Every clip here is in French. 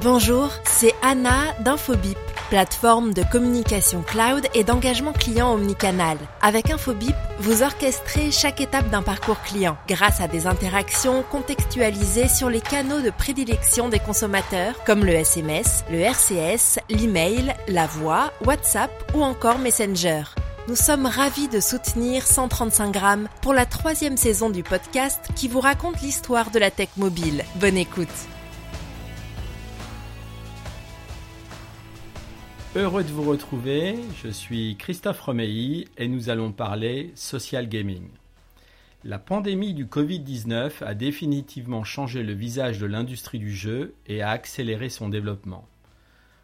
Bonjour, c'est Anna d'Infobip, plateforme de communication cloud et d'engagement client omnicanal. Avec Infobip, vous orchestrez chaque étape d'un parcours client grâce à des interactions contextualisées sur les canaux de prédilection des consommateurs comme le SMS, le RCS, l'email, la voix, WhatsApp ou encore Messenger. Nous sommes ravis de soutenir 135 grammes pour la troisième saison du podcast qui vous raconte l'histoire de la tech mobile. Bonne écoute. Heureux de vous retrouver, je suis Christophe Romeilly et nous allons parler social gaming. La pandémie du Covid-19 a définitivement changé le visage de l'industrie du jeu et a accéléré son développement.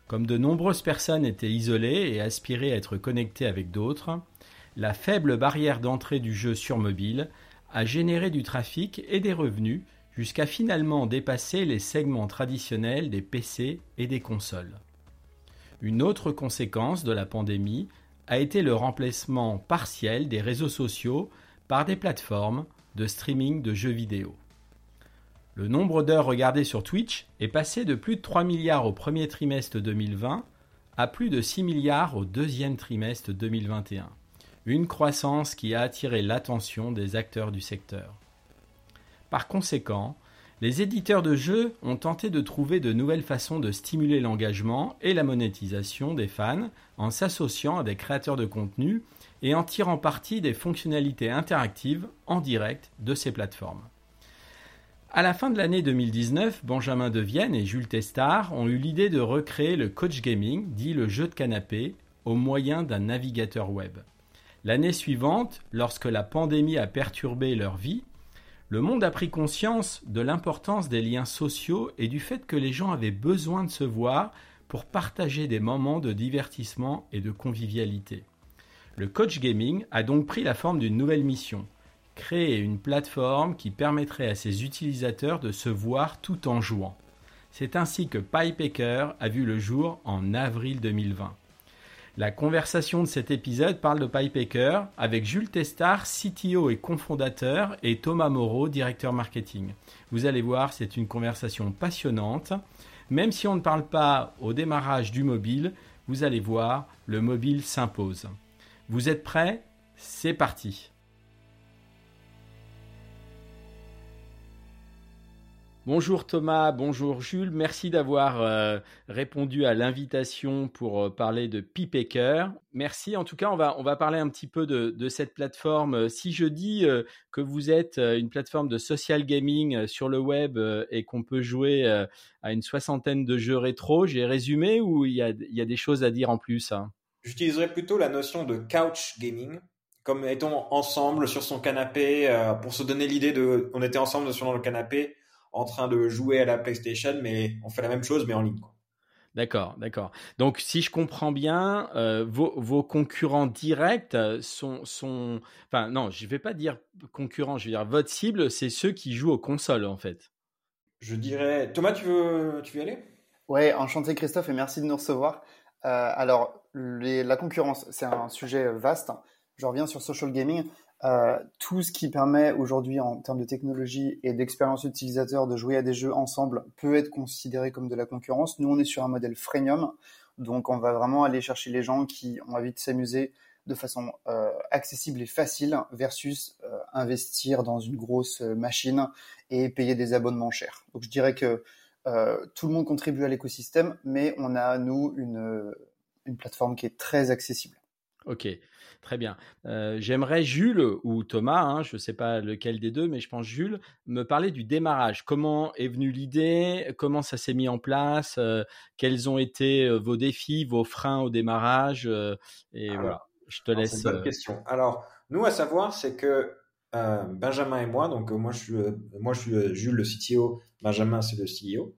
Comme de nombreuses personnes étaient isolées et aspiraient à être connectées avec d'autres, la faible barrière d'entrée du jeu sur mobile a généré du trafic et des revenus jusqu'à finalement dépasser les segments traditionnels des PC et des consoles. Une autre conséquence de la pandémie a été le remplacement partiel des réseaux sociaux par des plateformes de streaming de jeux vidéo. Le nombre d'heures regardées sur Twitch est passé de plus de 3 milliards au premier trimestre 2020 à plus de 6 milliards au deuxième trimestre 2021. Une croissance qui a attiré l'attention des acteurs du secteur. Par conséquent, les éditeurs de jeux ont tenté de trouver de nouvelles façons de stimuler l'engagement et la monétisation des fans en s'associant à des créateurs de contenu et en tirant parti des fonctionnalités interactives en direct de ces plateformes. À la fin de l'année 2019, Benjamin Devienne et Jules Testard ont eu l'idée de recréer le coach gaming, dit le jeu de canapé, au moyen d'un navigateur web. L'année suivante, lorsque la pandémie a perturbé leur vie, le monde a pris conscience de l'importance des liens sociaux et du fait que les gens avaient besoin de se voir pour partager des moments de divertissement et de convivialité. Le coach gaming a donc pris la forme d'une nouvelle mission, créer une plateforme qui permettrait à ses utilisateurs de se voir tout en jouant. C'est ainsi que PyPaker a vu le jour en avril 2020. La conversation de cet épisode parle de PyPaker avec Jules Testard, CTO et cofondateur, et Thomas Moreau, directeur marketing. Vous allez voir, c'est une conversation passionnante. Même si on ne parle pas au démarrage du mobile, vous allez voir, le mobile s'impose. Vous êtes prêts? C'est parti. Bonjour Thomas, bonjour Jules, merci d'avoir euh, répondu à l'invitation pour euh, parler de Pipaker. Merci, en tout cas, on va, on va parler un petit peu de, cette plateforme. Si je dis euh, que vous êtes une plateforme de social gaming sur le web et qu'on peut jouer à une soixantaine de jeux rétro, j'ai résumé ou il y a, y a, des choses à dire en plus hein? J'utiliserais plutôt la notion de couch gaming comme étant ensemble sur son canapé pour se donner l'idée de on était ensemble sur le canapé en train de jouer à la PlayStation, mais on fait la même chose, mais en ligne. D'accord, d'accord. Donc, si je comprends bien, euh, vos, concurrents directs sont, sont, enfin, non, je ne vais pas dire concurrents, je veux dire votre cible, c'est ceux qui jouent aux consoles, en fait. Je dirais, Thomas, tu veux, tu veux y aller? Ouais, enchanté Christophe et merci de nous recevoir. Euh, alors, la concurrence, c'est un sujet vaste. Je reviens sur social gaming. Euh, tout ce qui permet aujourd'hui en termes de technologie et d'expérience utilisateur de jouer à des jeux ensemble peut être considéré comme de la concurrence. Nous, on est sur un modèle freemium, donc on va vraiment aller chercher les gens qui ont envie de s'amuser de façon euh, accessible et facile versus euh, investir dans une grosse machine et payer des abonnements chers. Donc je dirais que tout le monde contribue à l'écosystème, mais on a, nous, une, une plateforme qui est très accessible. Ok, très bien. Euh, j'aimerais Jules ou Thomas, hein, je ne sais pas lequel des deux, mais je pense Jules, me parler du démarrage. Comment est venue l'idée? Comment ça s'est mis en place? Euh, Quels ont été euh, vos défis, vos freins au démarrage? Et voilà, je te laisse. C'est une bonne question. Alors, nous, à savoir, c'est que Benjamin et moi, donc moi je, suis, moi je suis Jules le CTO, Benjamin c'est le CEO.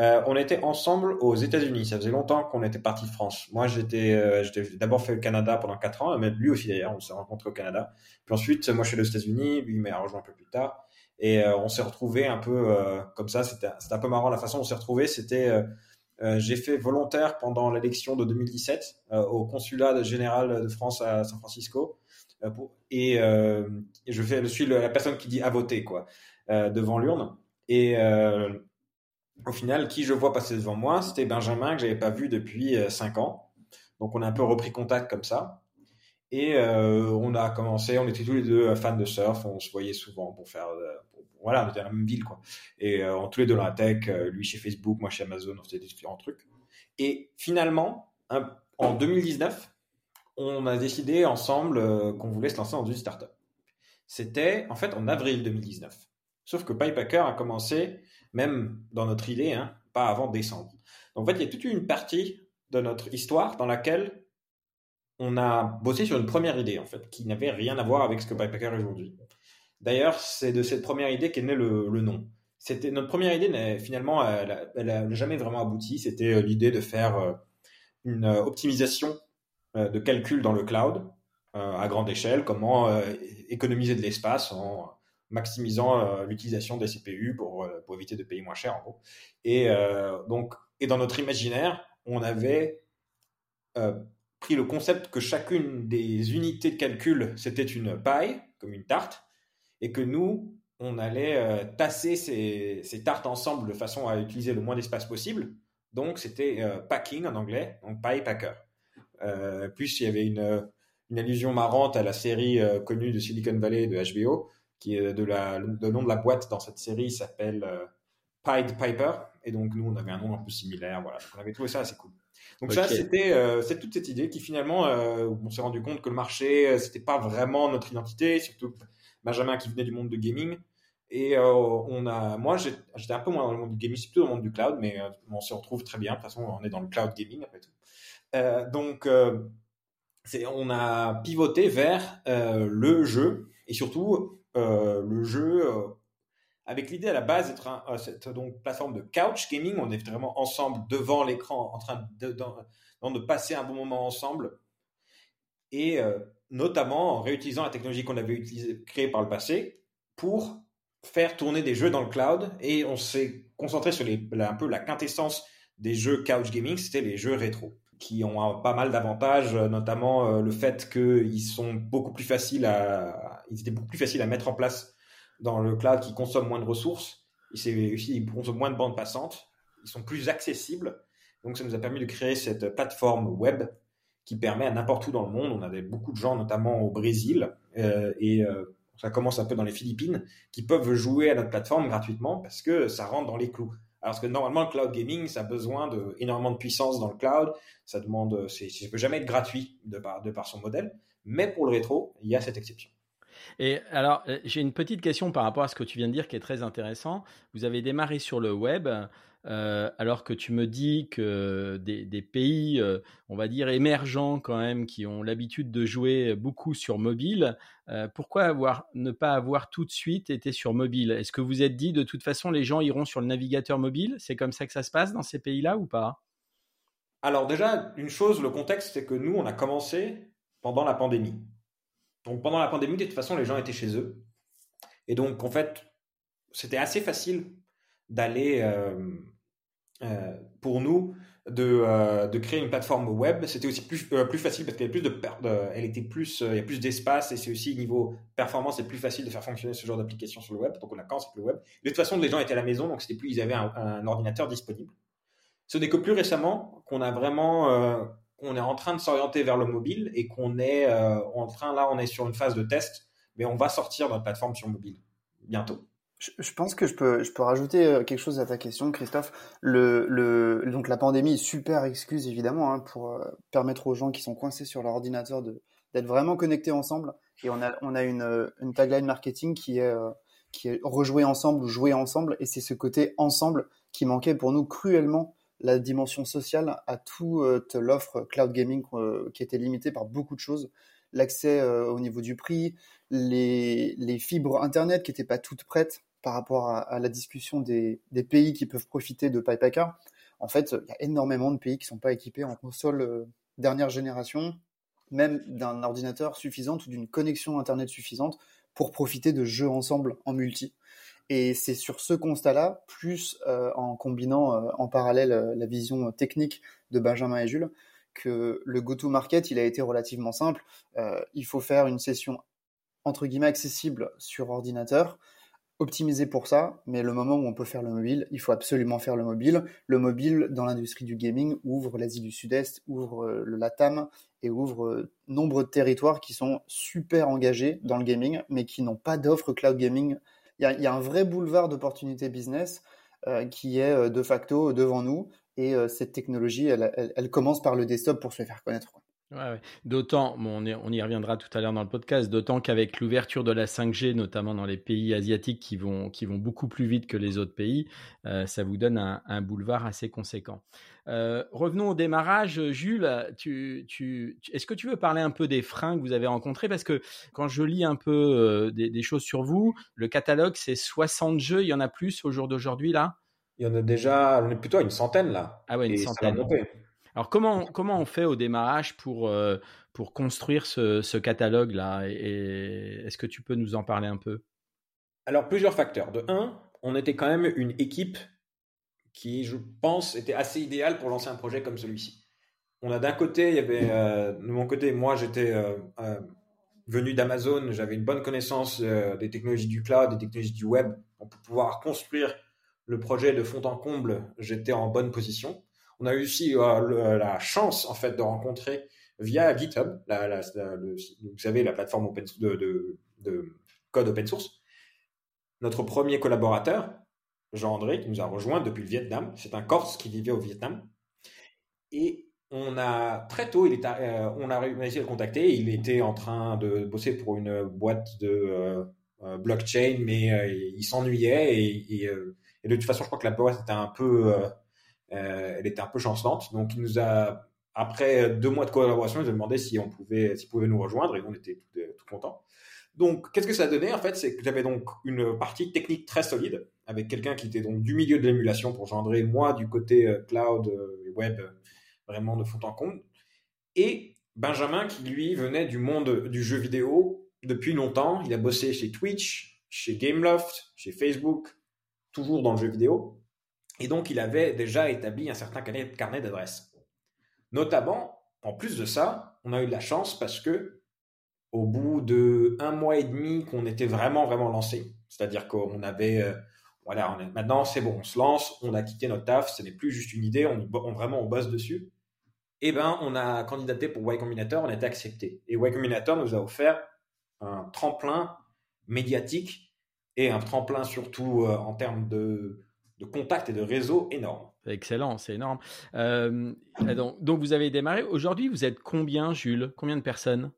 Euh, on était ensemble aux États-Unis. Ça faisait longtemps qu'on était parti de France. Moi, j'étais, euh, d'abord fait le Canada pendant quatre ans, mais lui aussi d'ailleurs. On s'est rencontrés au Canada. Puis ensuite, moi, je suis allé aux États-Unis. Lui, il m'a rejoint un peu plus tard. Et euh, on s'est retrouvés un peu comme ça. C'était, un peu marrant la façon dont on s'est retrouvés. C'était, j'ai fait volontaire pendant l'élection de 2017 au consulat général de France à San Francisco. et, je suis la personne qui dit à voter quoi devant l'urne. Et au final, qui je vois passer devant moi, c'était Benjamin que j'avais pas vu depuis 5 ans. Donc on a un peu repris contact comme ça. Et on a commencé, on était tous les deux fans de surf, on se voyait souvent pour faire, voilà, on était dans la même ville quoi. Et on tous les deux dans la tech, lui chez Facebook, moi chez Amazon, on faisait différents trucs. Et finalement, en 2019, on a décidé ensemble qu'on voulait se lancer dans une startup. C'était en fait en avril 2019. Sauf que PyPacker a commencé, même dans notre idée, hein, pas avant décembre. Donc en fait, il y a toute une partie de notre histoire dans laquelle on a bossé sur une première idée, en fait, qui n'avait rien à voir avec ce que PyPacker est aujourd'hui. D'ailleurs, c'est de cette première idée qu'est né le, nom. C'était notre première idée, finalement, elle n'a jamais vraiment abouti. C'était euh, l'idée de faire euh, une euh, optimisation de calcul dans le cloud à grande échelle, comment économiser de l'espace en maximisant l'utilisation des CPU pour, pour éviter de payer moins cher, en gros. Et donc, et dans notre imaginaire, on avait pris le concept que chacune des unités de calcul, c'était une paille, comme une tarte, et que nous, on allait euh, tasser ces, ces, tartes ensemble de façon à utiliser le moins d'espace possible. Donc, c'était euh, packing en anglais, donc pie packer. Euh, plus, il y avait une, une, allusion marrante à la série euh, connue de Silicon Valley de HBO, qui est de la, le nom de la boîte dans cette série s'appelle Pied Piper. Et donc, nous, on avait un nom un peu similaire. Voilà. on avait trouvé ça assez cool. Donc ça, c'était euh, c'est toute cette idée qui finalement, euh, on s'est rendu compte que le marché, euh, c'était pas vraiment notre identité, surtout Benjamin qui venait du monde de gaming. Et on a, moi, j'étais un peu moins dans le monde du gaming, c'est plutôt dans le monde du cloud, mais on se retrouve très bien. De toute façon, on est dans le cloud gaming après tout. donc, on a pivoté vers le jeu et surtout le jeu avec l'idée à la base d'être un, euh, cette donc plateforme de couch gaming. On est vraiment ensemble devant l'écran, en train de, passer un bon moment ensemble, et euh, notamment en réutilisant la technologie qu'on avait utilisée, créée par le passé pour faire tourner des jeux dans le cloud. Et on s'est concentré sur les, un peu la quintessence des jeux couch gaming, c'était les jeux rétro qui ont pas mal d'avantages, notamment euh, le fait qu'ils sont beaucoup plus faciles à, ils étaient beaucoup plus faciles à mettre en place dans le cloud qui consomme moins de ressources. Ils consomment moins de bandes passantes. Ils sont plus accessibles. Donc, ça nous a permis de créer cette plateforme web qui permet à n'importe où dans le monde. On avait beaucoup de gens, notamment au Brésil, euh, et euh, ça commence un peu dans les Philippines, qui peuvent jouer à notre plateforme gratuitement parce que ça rentre dans les clous. Alors que normalement, le cloud gaming, ça a besoin de de puissance dans le cloud. Ça demande, ça peut jamais être gratuit de par, de par son modèle. Mais pour le rétro, il y a cette exception. Et alors, euh, j'ai une petite question par rapport à ce que tu viens de dire qui est très intéressant. Vous avez démarré sur le web, euh, alors que tu me dis que des, pays, euh, on va dire, émergents quand même, qui ont l'habitude de jouer beaucoup sur mobile, pourquoi avoir, ne pas avoir tout de suite été sur mobile? Est-ce que vous êtes dit, de toute façon, les gens iront sur le navigateur mobile? C'est comme ça que ça se passe dans ces pays-là ou pas? Alors déjà, une chose, le contexte, c'est que nous, on a commencé pendant la pandémie. Donc pendant la pandémie, de toute façon, les gens étaient chez eux. Et donc, en fait, c'était assez facile d'aller, euh, euh, pour nous, de, euh, de, créer une plateforme web. C'était aussi plus, plus facile parce qu'elle plus de, elle était plus, il y a plus d'espace et c'est aussi niveau performance, c'est plus facile de faire fonctionner ce genre d'application sur le web. Donc on a commencé avec le web. De toute façon, les gens étaient à la maison, donc c'était plus, ils avaient un, un ordinateur disponible. Ce n'est que plus récemment qu'on a vraiment on est en train de s'orienter vers le mobile et qu'on est euh, en train, là, on est sur une phase de test, mais on va sortir notre plateforme sur mobile bientôt. Je, pense que je peux, je peux rajouter euh, quelque chose à ta question, Christophe. Le, le, donc la pandémie est super excuse évidemment hein, pour euh, permettre aux gens qui sont coincés sur leur ordinateur d'être vraiment connectés ensemble. Et on a, on a une, une tagline marketing qui est, qui est rejouer ensemble ou jouer ensemble. Et c'est ce côté ensemble qui manquait pour nous cruellement la dimension sociale à toute l'offre cloud gaming euh, qui était limitée par beaucoup de choses. L'accès euh, au niveau du prix, les, fibres Internet qui n'étaient pas toutes prêtes par rapport à, la discussion des, pays qui peuvent profiter de PyPacker. En fait, il y a énormément de pays qui ne sont pas équipés en console euh, dernière génération, même d'un ordinateur suffisant ou d'une connexion Internet suffisante pour profiter de jeux ensemble en multi. Et c'est sur ce constat-là, plus euh, en combinant euh, en parallèle la vision technique de Benjamin et Jules, que le go-to-market, il a été relativement simple. il faut faire une session entre guillemets accessible sur ordinateur, optimisé pour ça, mais le moment où on peut faire le mobile, il faut absolument faire le mobile. Le mobile, dans l'industrie du gaming, ouvre l'Asie du Sud-Est, ouvre euh, le LATAM et ouvre euh, nombre de territoires qui sont super engagés dans le gaming, mais qui n'ont pas d'offre cloud gaming. Il y a, un vrai boulevard d'opportunités business euh, qui est de facto devant nous, et cette technologie, elle, commence par le desktop pour se faire connaître. Ouais, D'autant, on, y reviendra tout à l'heure dans le podcast, d'autant qu'avec l'ouverture de la 5G, notamment dans les pays asiatiques qui vont, qui vont beaucoup plus vite que les autres pays, euh, ça vous donne un, boulevard assez conséquent. Euh, revenons au démarrage. Jules, tu, tu, est-ce que tu veux parler un peu des freins que vous avez rencontrés? Parce que quand je lis un peu euh, des, choses sur vous, le catalogue, c'est 60 jeux, il y en a plus au jour d'aujourd'hui là? Il y en a déjà, on est plutôt à une centaine là. Ah ouais, une centaine. Alors comment, comment on fait au démarrage pour, euh, pour construire ce, catalogue-là Est-ce que tu peux nous en parler un peu? Alors plusieurs facteurs. De un, on était quand même une équipe qui, je pense, était assez idéale pour lancer un projet comme celui-ci. On a d'un côté, il y avait euh, de mon côté, moi j'étais euh, venu d'Amazon, j'avais une bonne connaissance des technologies du cloud, des technologies du web, pour pouvoir construire le projet de fond en comble, j'étais en bonne position on a eu aussi euh, la chance en fait de rencontrer via GitHub, vous savez la plateforme de, code open source, notre premier collaborateur, Jean-André, qui nous a rejoint depuis le Vietnam. C'est un Corse qui vivait au Vietnam. Et on a très tôt, euh, on a réussi à le contacter. Il était en train de bosser pour une boîte de euh, blockchain, mais il s'ennuyait et, et, de toute façon, je crois que la boîte était un peu elle était un peu chancelante. Donc, il nous a, après deux mois de collaboration, il nous a demandé si on pouvait, s'il pouvait nous rejoindre et on était tout, euh, contents. Donc, qu'est-ce que ça a donné en fait? C'est que j'avais donc une partie technique très solide avec quelqu'un qui était donc du milieu de l'émulation pour gendrer, moi du côté euh, cloud et web, vraiment de fond en comble, et Benjamin qui lui venait du monde du jeu vidéo depuis longtemps. Il a bossé chez Twitch, chez Gameloft, chez Facebook, toujours dans le jeu vidéo. Et donc, il avait déjà établi un certain carnet d'adresses. Notamment, en plus de ça, on a eu de la chance parce que au bout de un mois et demi qu'on était vraiment, vraiment lancé, c'est-à-dire qu'on avait, euh, voilà, maintenant c'est bon, on se lance, on a quitté notre taf, ce n'est plus juste une idée, on, vraiment on bosse dessus. Eh ben, on a candidaté pour Y Combinator, on a été accepté. Et Y Combinator nous a offert un tremplin médiatique et un tremplin surtout euh, en termes de de contacts et de réseaux énormes. Excellent, c'est énorme. Euh, donc, vous avez démarré. Aujourd'hui, vous êtes combien, Jules? Combien de personnes?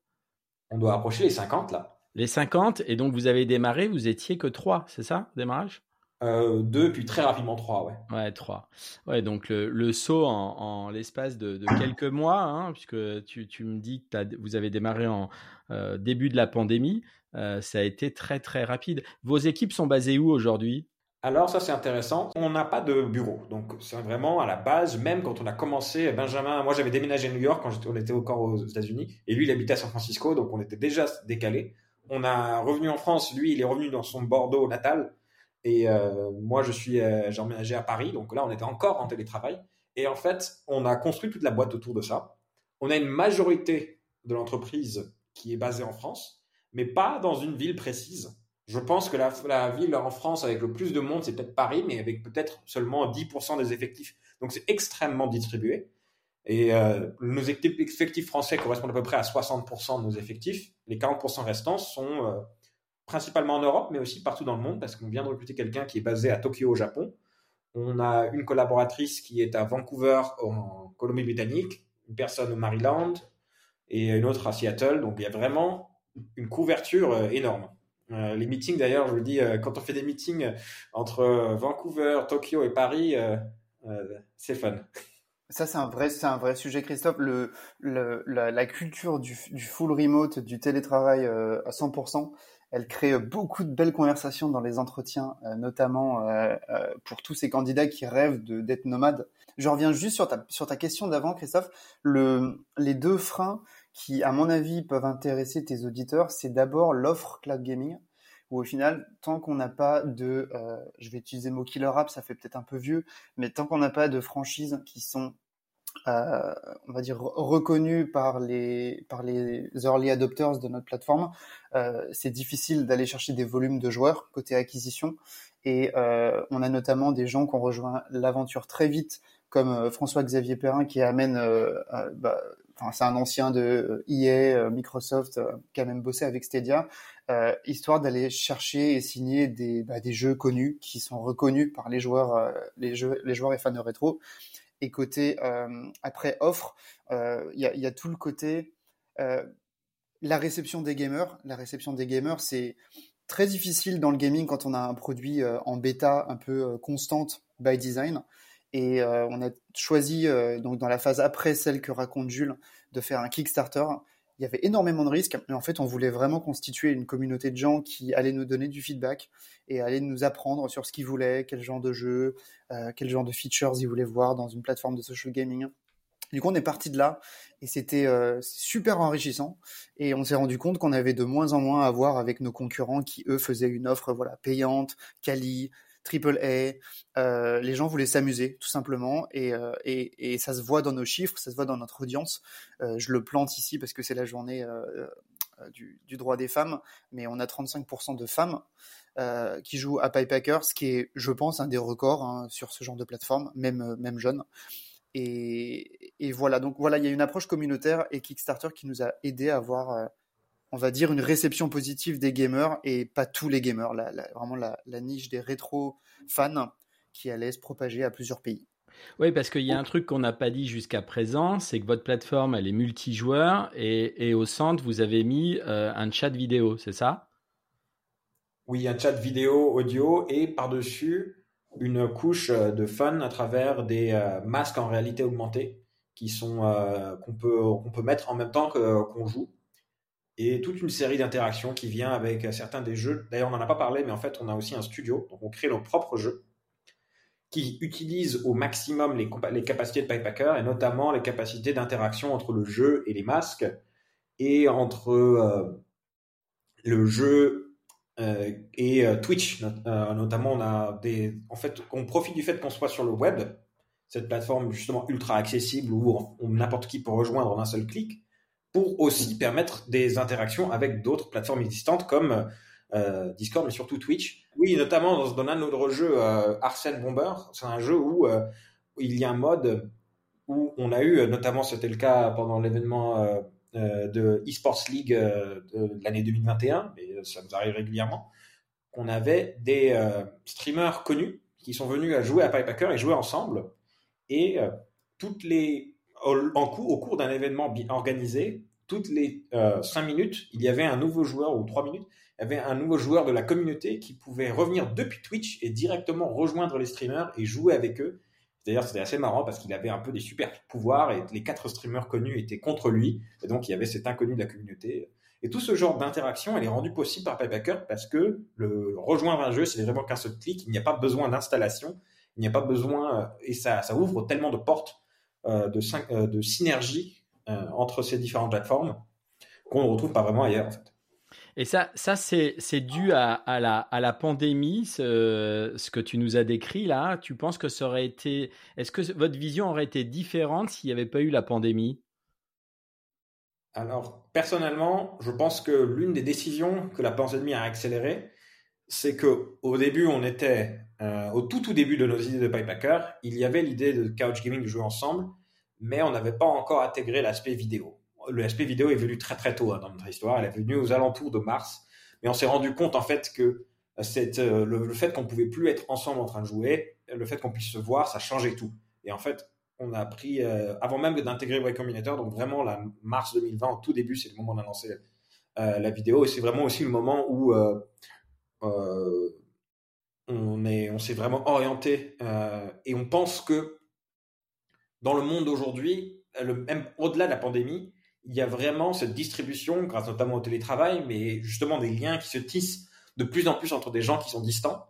On doit approcher les 50 là. Les 50, et donc vous avez démarré, vous étiez que 3, c'est ça, démarrage? Euh, deux, puis très rapidement trois, ouais. Ouais, trois. Ouais, donc le, saut en, l'espace de, quelques mois, hein, puisque tu, me dis que vous avez démarré en euh, début de la pandémie, ça a été très très rapide. Vos équipes sont basées où aujourd'hui? Alors ça c'est intéressant. On n'a pas de bureau, donc c'est vraiment à la base. Même quand on a commencé, Benjamin, moi j'avais déménagé à New York quand on était encore aux États-Unis, et lui il habitait à San Francisco, donc on était déjà décalé. On a revenu en France, lui il est revenu dans son Bordeaux natal, et euh, moi je suis euh, j'ai emménagé à Paris, donc là on était encore en télétravail. Et en fait, on a construit toute la boîte autour de ça. On a une majorité de l'entreprise qui est basée en France, mais pas dans une ville précise. Je pense que la, ville en France avec le plus de monde, c'est peut-être Paris, mais avec peut-être seulement 10% des effectifs. Donc c'est extrêmement distribué. Et euh, nos effectifs français correspondent à peu près à 60% de nos effectifs. Les 40% restants sont euh, principalement en Europe, mais aussi partout dans le monde, parce qu'on vient de recruter quelqu'un qui est basé à Tokyo au Japon. On a une collaboratrice qui est à Vancouver en Colombie-Britannique, une personne au Maryland et une autre à Seattle. Donc il y a vraiment une couverture euh, énorme. Euh, les meetings, d'ailleurs, je vous le dis, euh, quand on fait des meetings entre Vancouver, Tokyo et Paris, euh, c'est fun. Ça, c'est un vrai, un vrai sujet, Christophe. Le, la, culture du, full remote, du télétravail à 100%, elle crée beaucoup de belles conversations dans les entretiens, notamment pour tous ces candidats qui rêvent d'être nomades. Je reviens juste sur ta, sur ta question d'avant, Christophe. Le, les deux freins qui, à mon avis, peuvent intéresser tes auditeurs, c'est d'abord l'offre cloud gaming, où au final, tant qu'on n'a pas de, euh, je vais utiliser le mot killer app, ça fait peut-être un peu vieux, mais tant qu'on n'a pas de franchises qui sont euh, on va dire reconnu par les par les early adopters de notre plateforme, euh, c'est difficile d'aller chercher des volumes de joueurs côté acquisition. Et euh, on a notamment des gens qui ont rejoint l'aventure très vite, comme François-Xavier Perrin qui amène, bah, c'est un ancien de EA, Microsoft, qui a même bossé avec Stadia, histoire d'aller chercher et signer des, bah, des jeux connus qui sont reconnus par les joueurs, les, joueurs et fans de rétro. Et côté euh, après offre, euh, il y, a, y, a, tout le côté euh, la réception des gamers. La réception des gamers, c'est très difficile dans le gaming quand on a un produit en bêta un peu constante by design. Et on a choisi, donc dans la phase après celle que raconte Jules, de faire un Kickstarter il y avait énormément de risques, mais en fait, on voulait vraiment constituer une communauté de gens qui allaient nous donner du feedback et allaient nous apprendre sur ce qu'ils voulaient, quel genre de jeu, euh, quel genre de features ils voulaient voir dans une plateforme de social gaming. Du coup, on est parti de là et c'était euh, super enrichissant. Et on s'est rendu compte qu'on avait de moins en moins à voir avec nos concurrents qui eux faisaient une offre voilà payante, quali, triple A. Euh, les gens voulaient s'amuser, tout simplement, euh, et, et, ça se voit dans nos chiffres, ça se voit dans notre audience. Euh, je le plante ici parce que c'est la journée du, droit des femmes, mais on a 35% de femmes qui jouent à Pipehacker, ce qui est, je pense, un des records hein, sur ce genre de plateforme, même même jeunes. Et, et, voilà, donc voilà, il y a une approche communautaire et Kickstarter qui nous a aidé à avoir on va dire, une réception positive des gamers et pas tous les gamers, vraiment la, niche des rétro fans qui allait se propager à plusieurs pays. Oui, parce qu'il y a un truc qu'on n'a pas dit jusqu'à présent, c'est que votre plateforme, elle est multijoueur et, au centre, vous avez mis euh, un chat vidéo, c'est ça? Oui, un chat vidéo, audio et par-dessus une couche euh, de fun à travers des euh, masques en réalité augmentée qui sont qu'on peut qu'on peut mettre en même temps qu'on joue et toute une série d'interactions qui vient avec certains des jeux. D'ailleurs, on n'en a pas parlé, mais en fait, on a aussi un studio, donc on crée nos propres jeux qui utilisent au maximum les, capacités de Pipehacker et notamment les capacités d'interaction entre le jeu et les masques et entre euh, le jeu euh, et euh, Twitch. notamment, on a des, en fait, on profite du fait qu'on soit sur le web, cette plateforme justement ultra accessible où n'importe qui peut rejoindre en un seul clic pour aussi permettre des interactions avec d'autres plateformes existantes comme euh, Discord, mais surtout Twitch. Oui, notamment dans, dans un autre jeu, euh, Bomber, c'est un jeu où, euh, il y a un mode où on a eu, notamment c'était le cas pendant l'événement euh, euh, de eSports League de l'année 2021, mais ça nous arrive régulièrement, qu'on avait des streamers connus qui sont venus à jouer à Pipehacker et jouer ensemble. Et toutes les en cours, au cours d'un événement organisé, toutes les euh, cinq minutes, il y avait un nouveau joueur ou trois minutes, il y avait un nouveau joueur de la communauté qui pouvait revenir depuis Twitch et directement rejoindre les streamers et jouer avec eux. D'ailleurs, c'était assez marrant parce qu'il avait un peu des super pouvoirs et les quatre streamers connus étaient contre lui. Et donc, il y avait cet inconnu de la communauté. Et tout ce genre d'interaction, elle est rendue possible par Pipehacker parce que le rejoindre un jeu, c'est vraiment qu'un seul clic. Il n'y a pas besoin d'installation. Il n'y a pas besoin, et ça, ça ouvre tellement de portes de, euh, de synergie euh, entre ces différentes plateformes qu'on ne retrouve pas vraiment ailleurs en fait. Et ça, ça c'est, dû à, à, la, à la pandémie, ce, ce, que tu nous as décrit là. Tu penses que ça aurait été. Est-ce que votre vision aurait été différente s'il n'y avait pas eu la pandémie? Alors, personnellement, je pense que l'une des décisions que la pandémie a accéléré, c'est que au début, on était euh, au tout tout début de nos idées de Pipehacker, il y avait l'idée de couch gaming de jouer ensemble, mais on n'avait pas encore intégré l'aspect vidéo. L'aspect vidéo est venu très très tôt hein, dans notre histoire, elle est venue aux alentours de mars, mais on s'est rendu compte en fait que cette, euh, le, fait qu'on pouvait plus être ensemble en train de jouer, le fait qu'on puisse se voir, ça changeait tout. Et en fait, on a pris, euh, avant même d'intégrer Y Combinator, donc vraiment la mars 2020, au tout début, c'est le moment où on lancé la vidéo, et c'est vraiment aussi le moment où on est, on s'est vraiment orienté euh, et on pense que dans le monde d'aujourd'hui, même au-delà de la pandémie, il y a vraiment cette distribution, grâce notamment au télétravail, mais justement des liens qui se tissent de plus en plus entre des gens qui sont distants,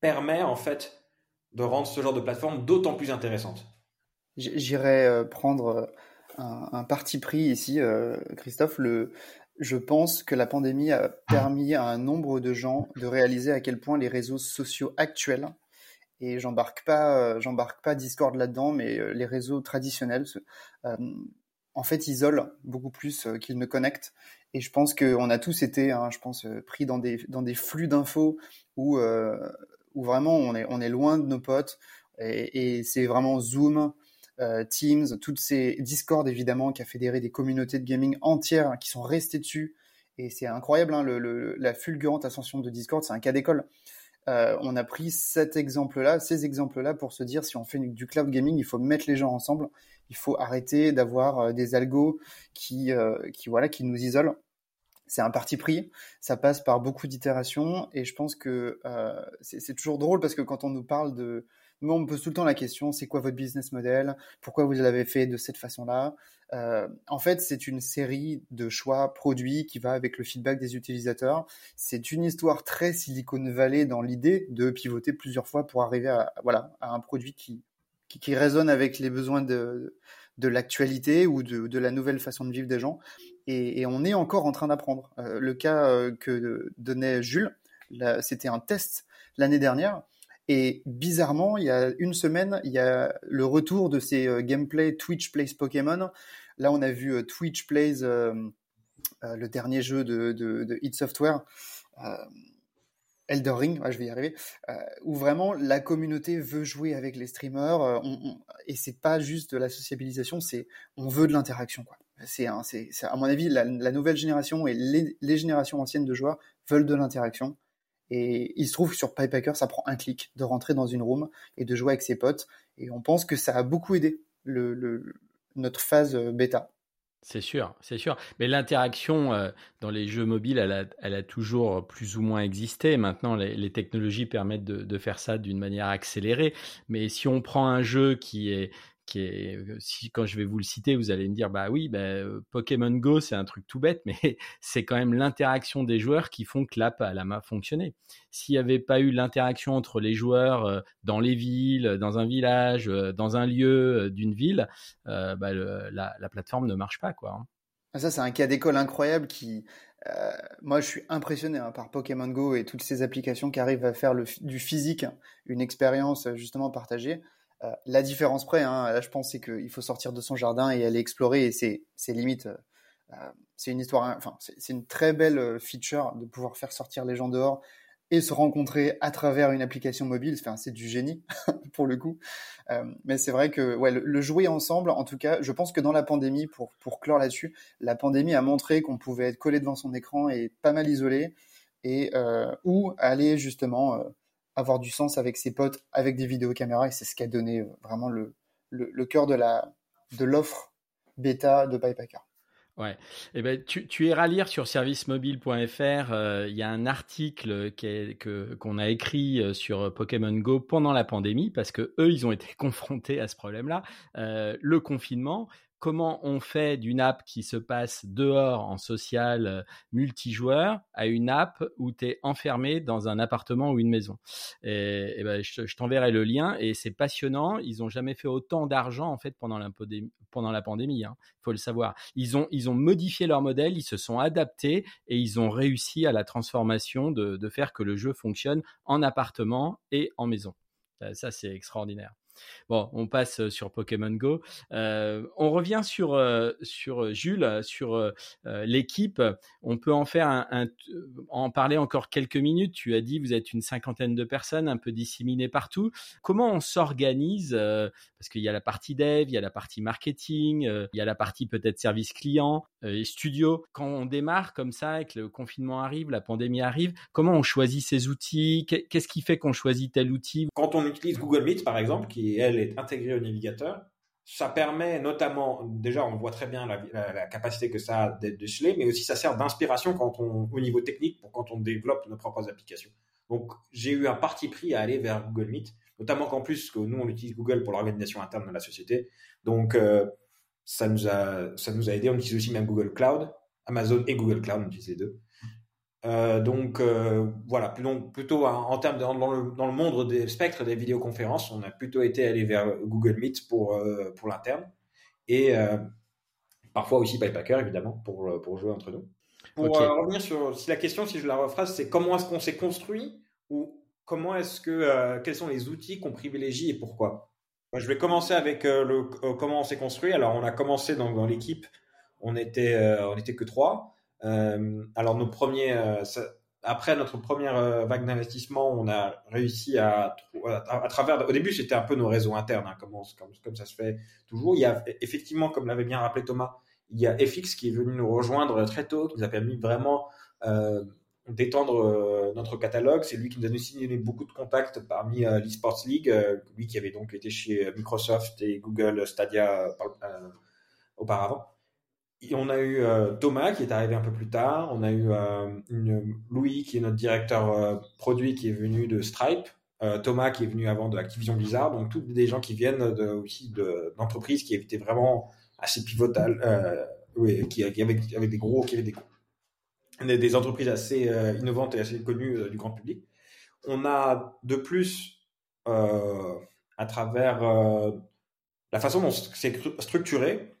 permet en fait de rendre ce genre de plateforme d'autant plus intéressante. J'irais euh, prendre euh, un, un, parti pris ici, Christophe. Le, je pense que la pandémie a permis à un nombre de gens de réaliser à quel point les réseaux sociaux actuels et j'embarque pas, j'embarque pas Discord là-dedans, mais les réseaux traditionnels, en fait, isolent beaucoup plus qu'ils ne connectent. Et je pense qu'on a tous été, hein, je pense, pris dans des dans des flux d'infos où où vraiment on est on est loin de nos potes et, et c'est vraiment Zoom, euh, Teams, toutes ces Discord évidemment qui a fédéré des communautés de gaming entières hein, qui sont restées dessus. Et c'est incroyable, hein, le, la fulgurante ascension de Discord, c'est un cas d'école. Euh, on a pris cet exemple-là, ces exemples-là pour se dire si on fait du cloud gaming, il faut mettre les gens ensemble. Il faut arrêter d'avoir euh, des algos qui, euh, qui voilà, qui nous isolent. C'est un parti pris. Ça passe par beaucoup d'itérations et je pense que euh, c'est toujours drôle parce que quand on nous parle de on me pose tout le temps la question, c'est quoi votre business model? Pourquoi vous l'avez fait de cette façon-là? Euh, En fait, c'est une série de choix produits qui va avec le feedback des utilisateurs. C'est une histoire très Silicon Valley dans l'idée de pivoter plusieurs fois pour arriver à, voilà, à un produit qui, qui, résonne avec les besoins de, de l'actualité ou de, de, la nouvelle façon de vivre des gens. Et, on est encore en train d'apprendre. Euh, le cas euh, que donnait Jules, c'était un test l'année dernière et bizarrement, il y a une semaine, il y a le retour de ces euh, gameplay Twitch Plays Pokémon. Là, on a vu euh, Twitch Plays, euh, le dernier jeu de, de, de Hit Software, Elder Ring, je vais y arriver, où vraiment la communauté veut jouer avec les streamers. On, et c'est pas juste de la sociabilisation, c'est on veut de l'interaction. C'est, à mon avis, la, nouvelle génération et les générations anciennes de joueurs veulent de l'interaction. Et il se trouve sur Pipehacker, ça prend un clic de rentrer dans une room et de jouer avec ses potes. Et on pense que ça a beaucoup aidé notre phase euh, bêta. C'est sûr, c'est sûr. Mais l'interaction euh, dans les jeux mobiles, elle a, toujours plus ou moins existé. Maintenant, les, technologies permettent de faire ça d'une manière accélérée. Mais si on prend un jeu qui est quand je vais vous le citer, vous allez me dire, bah oui, bah, Pokémon Go, c'est un truc tout bête, mais c'est quand même l'interaction des joueurs qui font que l'app a la. S'il n'y avait pas eu l'interaction entre les joueurs dans les villes, dans un village, dans un lieu d'une ville, bah, la, la, plateforme ne marche pas, quoi. Hein. Ah, ça, c'est un cas d'école incroyable qui, moi, je suis impressionné hein, par Pokémon Go et toutes ces applications qui arrivent à faire du physique une expérience justement partagée. Euh, la différence près, hein, là, je pense, c'est qu'il faut sortir de son jardin et aller explorer. Et c'est, c'est limite, euh, euh, c'est une histoire, enfin, c'est, une très belle feature de pouvoir faire sortir les gens dehors et se rencontrer à travers une application mobile. Enfin, c'est du génie pour le coup. mais c'est vrai que ouais, le, jouer ensemble, en tout cas, je pense que dans la pandémie, pour, pour clore là-dessus, la pandémie a montré qu'on pouvait être collé devant son écran et pas mal isolé, et ou aller justement avoir du sens avec ses potes, avec des vidéos caméras, et c'est ce qui a donné euh, vraiment le, le, cœur de la de l'offre bêta de Pipehacker. Ouais. Eh ben, tu, tu iras lire sur servicemobile.fr. Euh, il y a un article qui que qu'on a écrit euh, sur Pokémon Go pendant la pandémie parce que eux, ils ont été confrontés à ce problème-là, le confinement comment on fait d'une app qui se passe dehors en social euh, multijoueur à une app où tu es enfermé dans un appartement ou une maison. Et, ben, je, t'enverrai le lien et c'est passionnant. Ils n'ont jamais fait autant d'argent en fait pendant la, pandémie. Il hein. faut le savoir. Ils ont, ils ont modifié leur modèle, ils se sont adaptés et ils ont réussi à la transformation de, de faire que le jeu fonctionne en appartement et en maison. Ça, c'est extraordinaire. Bon, on passe sur Pokémon Go. On revient sur sur Jules, sur l'équipe. On peut en faire un, en parler encore quelques minutes. Tu as dit vous êtes une cinquantaine de personnes, un peu disséminées partout. Comment on s'organise Parce qu'il y a la partie dev, il y a la partie marketing, il y a la partie peut-être service client et studio. Quand on démarre comme ça, que le confinement arrive, la pandémie arrive, comment on choisit ses outils? Qu'est-ce qui fait qu'on choisit tel outil? Quand on utilise Google Meet par exemple, qui elle est intégrée au navigateur, ça permet notamment, déjà on voit très bien la, capacité que ça a d'être décelé, mais aussi ça sert d'inspiration quand on, au niveau technique pour quand on développe nos propres applications. Donc j'ai eu un parti pris à aller vers Google Meet, notamment qu'en plus que nous on utilise Google pour l'organisation interne de la société, donc euh, ça nous a ça nous a aidé. On utilise aussi même Google Cloud, Amazon et Google Cloud, on utilise les deux. Euh, donc euh, voilà, plutôt en, termes dans, le, dans, le, monde des spectres des vidéoconférences, on a plutôt été allé vers Google Meet pour euh, pour l'interne et parfois aussi Pipehacker évidemment pour pour jouer entre nous. Pour revenir sur si la question, si je la rephrase, c'est comment est-ce qu'on s'est construit ou comment est-ce que, quels sont les outils qu'on privilégie et pourquoi? Je vais commencer avec le, comment on s'est construit. Alors, on a commencé dans, dans l'équipe, on était, on était que trois. Alors, nos premiers, après notre première euh, vague d'investissement, on a réussi à, à, travers. Au début, c'était un peu nos réseaux internes, hein, comme, ça se fait toujours. Il y a effectivement, comme l'avait bien rappelé Thomas, il y a FX qui est venu nous rejoindre très tôt, qui nous a permis vraiment euh, d'étendre euh, notre catalogue. C'est lui qui nous a signé beaucoup de contacts parmi euh, l'eSports League, lui qui avait donc été chez Microsoft et Google Stadia auparavant on a eu euh, Thomas qui est arrivé un peu plus tard. On a eu euh, Louis qui est notre directeur euh, produit qui est venu de Stripe. Thomas qui est venu avant de Activision Blizzard. Donc tous des gens qui viennent aussi d'entreprises qui étaient vraiment assez pivotales, qui, avec, des gros, qui avaient des, des entreprises assez innovantes et assez connues du grand public. On a de plus à travers la façon dont c'est structuré,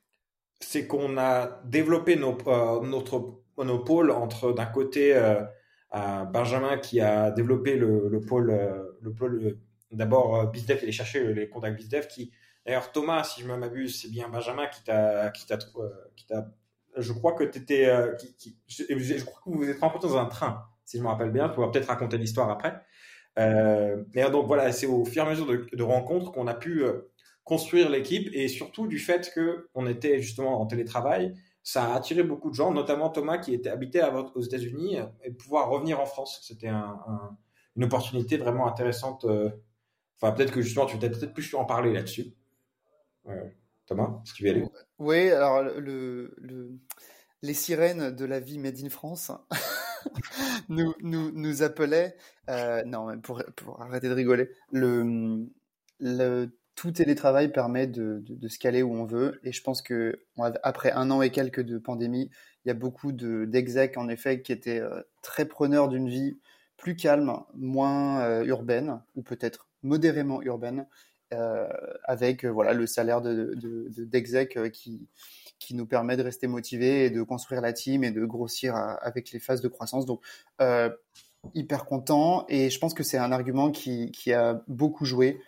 c'est qu'on a développé nos, euh, notre, nos pôles entre d'un côté euh, Benjamin qui a développé le, le pôle, euh, le pôle d'abord BizDev, il est cherché les contacts BizDev qui d'ailleurs Thomas si je ne m'abuse c'est bien Benjamin qui t'a qui t'a qui je crois que tu étais je, crois que vous vous êtes rencontrés dans un train si je me rappelle bien tu pourras peut-être raconter l'histoire après. Mais donc voilà c'est au fur et à mesure de, de rencontres qu'on a pu construire l'équipe et surtout du fait que on était justement en télétravail, ça a attiré beaucoup de gens, notamment Thomas qui était habité aux États-Unis et pouvoir revenir en France. C'était un, une opportunité vraiment intéressante. Euh, enfin, peut-être que justement, tu vas peut-être plus en parler là-dessus. Thomas, si tu veux aller? Oui, alors le, le, les sirènes de la vie made in France nous, nous, nous appelaient. Euh, non, pour, pour arrêter de rigoler, le, le tout télétravail permet de, de, se caler où on veut. Et je pense que après un an et quelques de pandémie, il y a beaucoup d'execs en effet qui étaient euh, très preneurs d'une vie plus calme, moins euh, urbaine ou peut-être modérément urbaine, euh, avec voilà le salaire de d'exec qui qui nous permet de rester motivés et de construire la team et de grossir avec les phases de croissance. Donc hyper content et je pense que c'est un argument qui, qui a beaucoup joué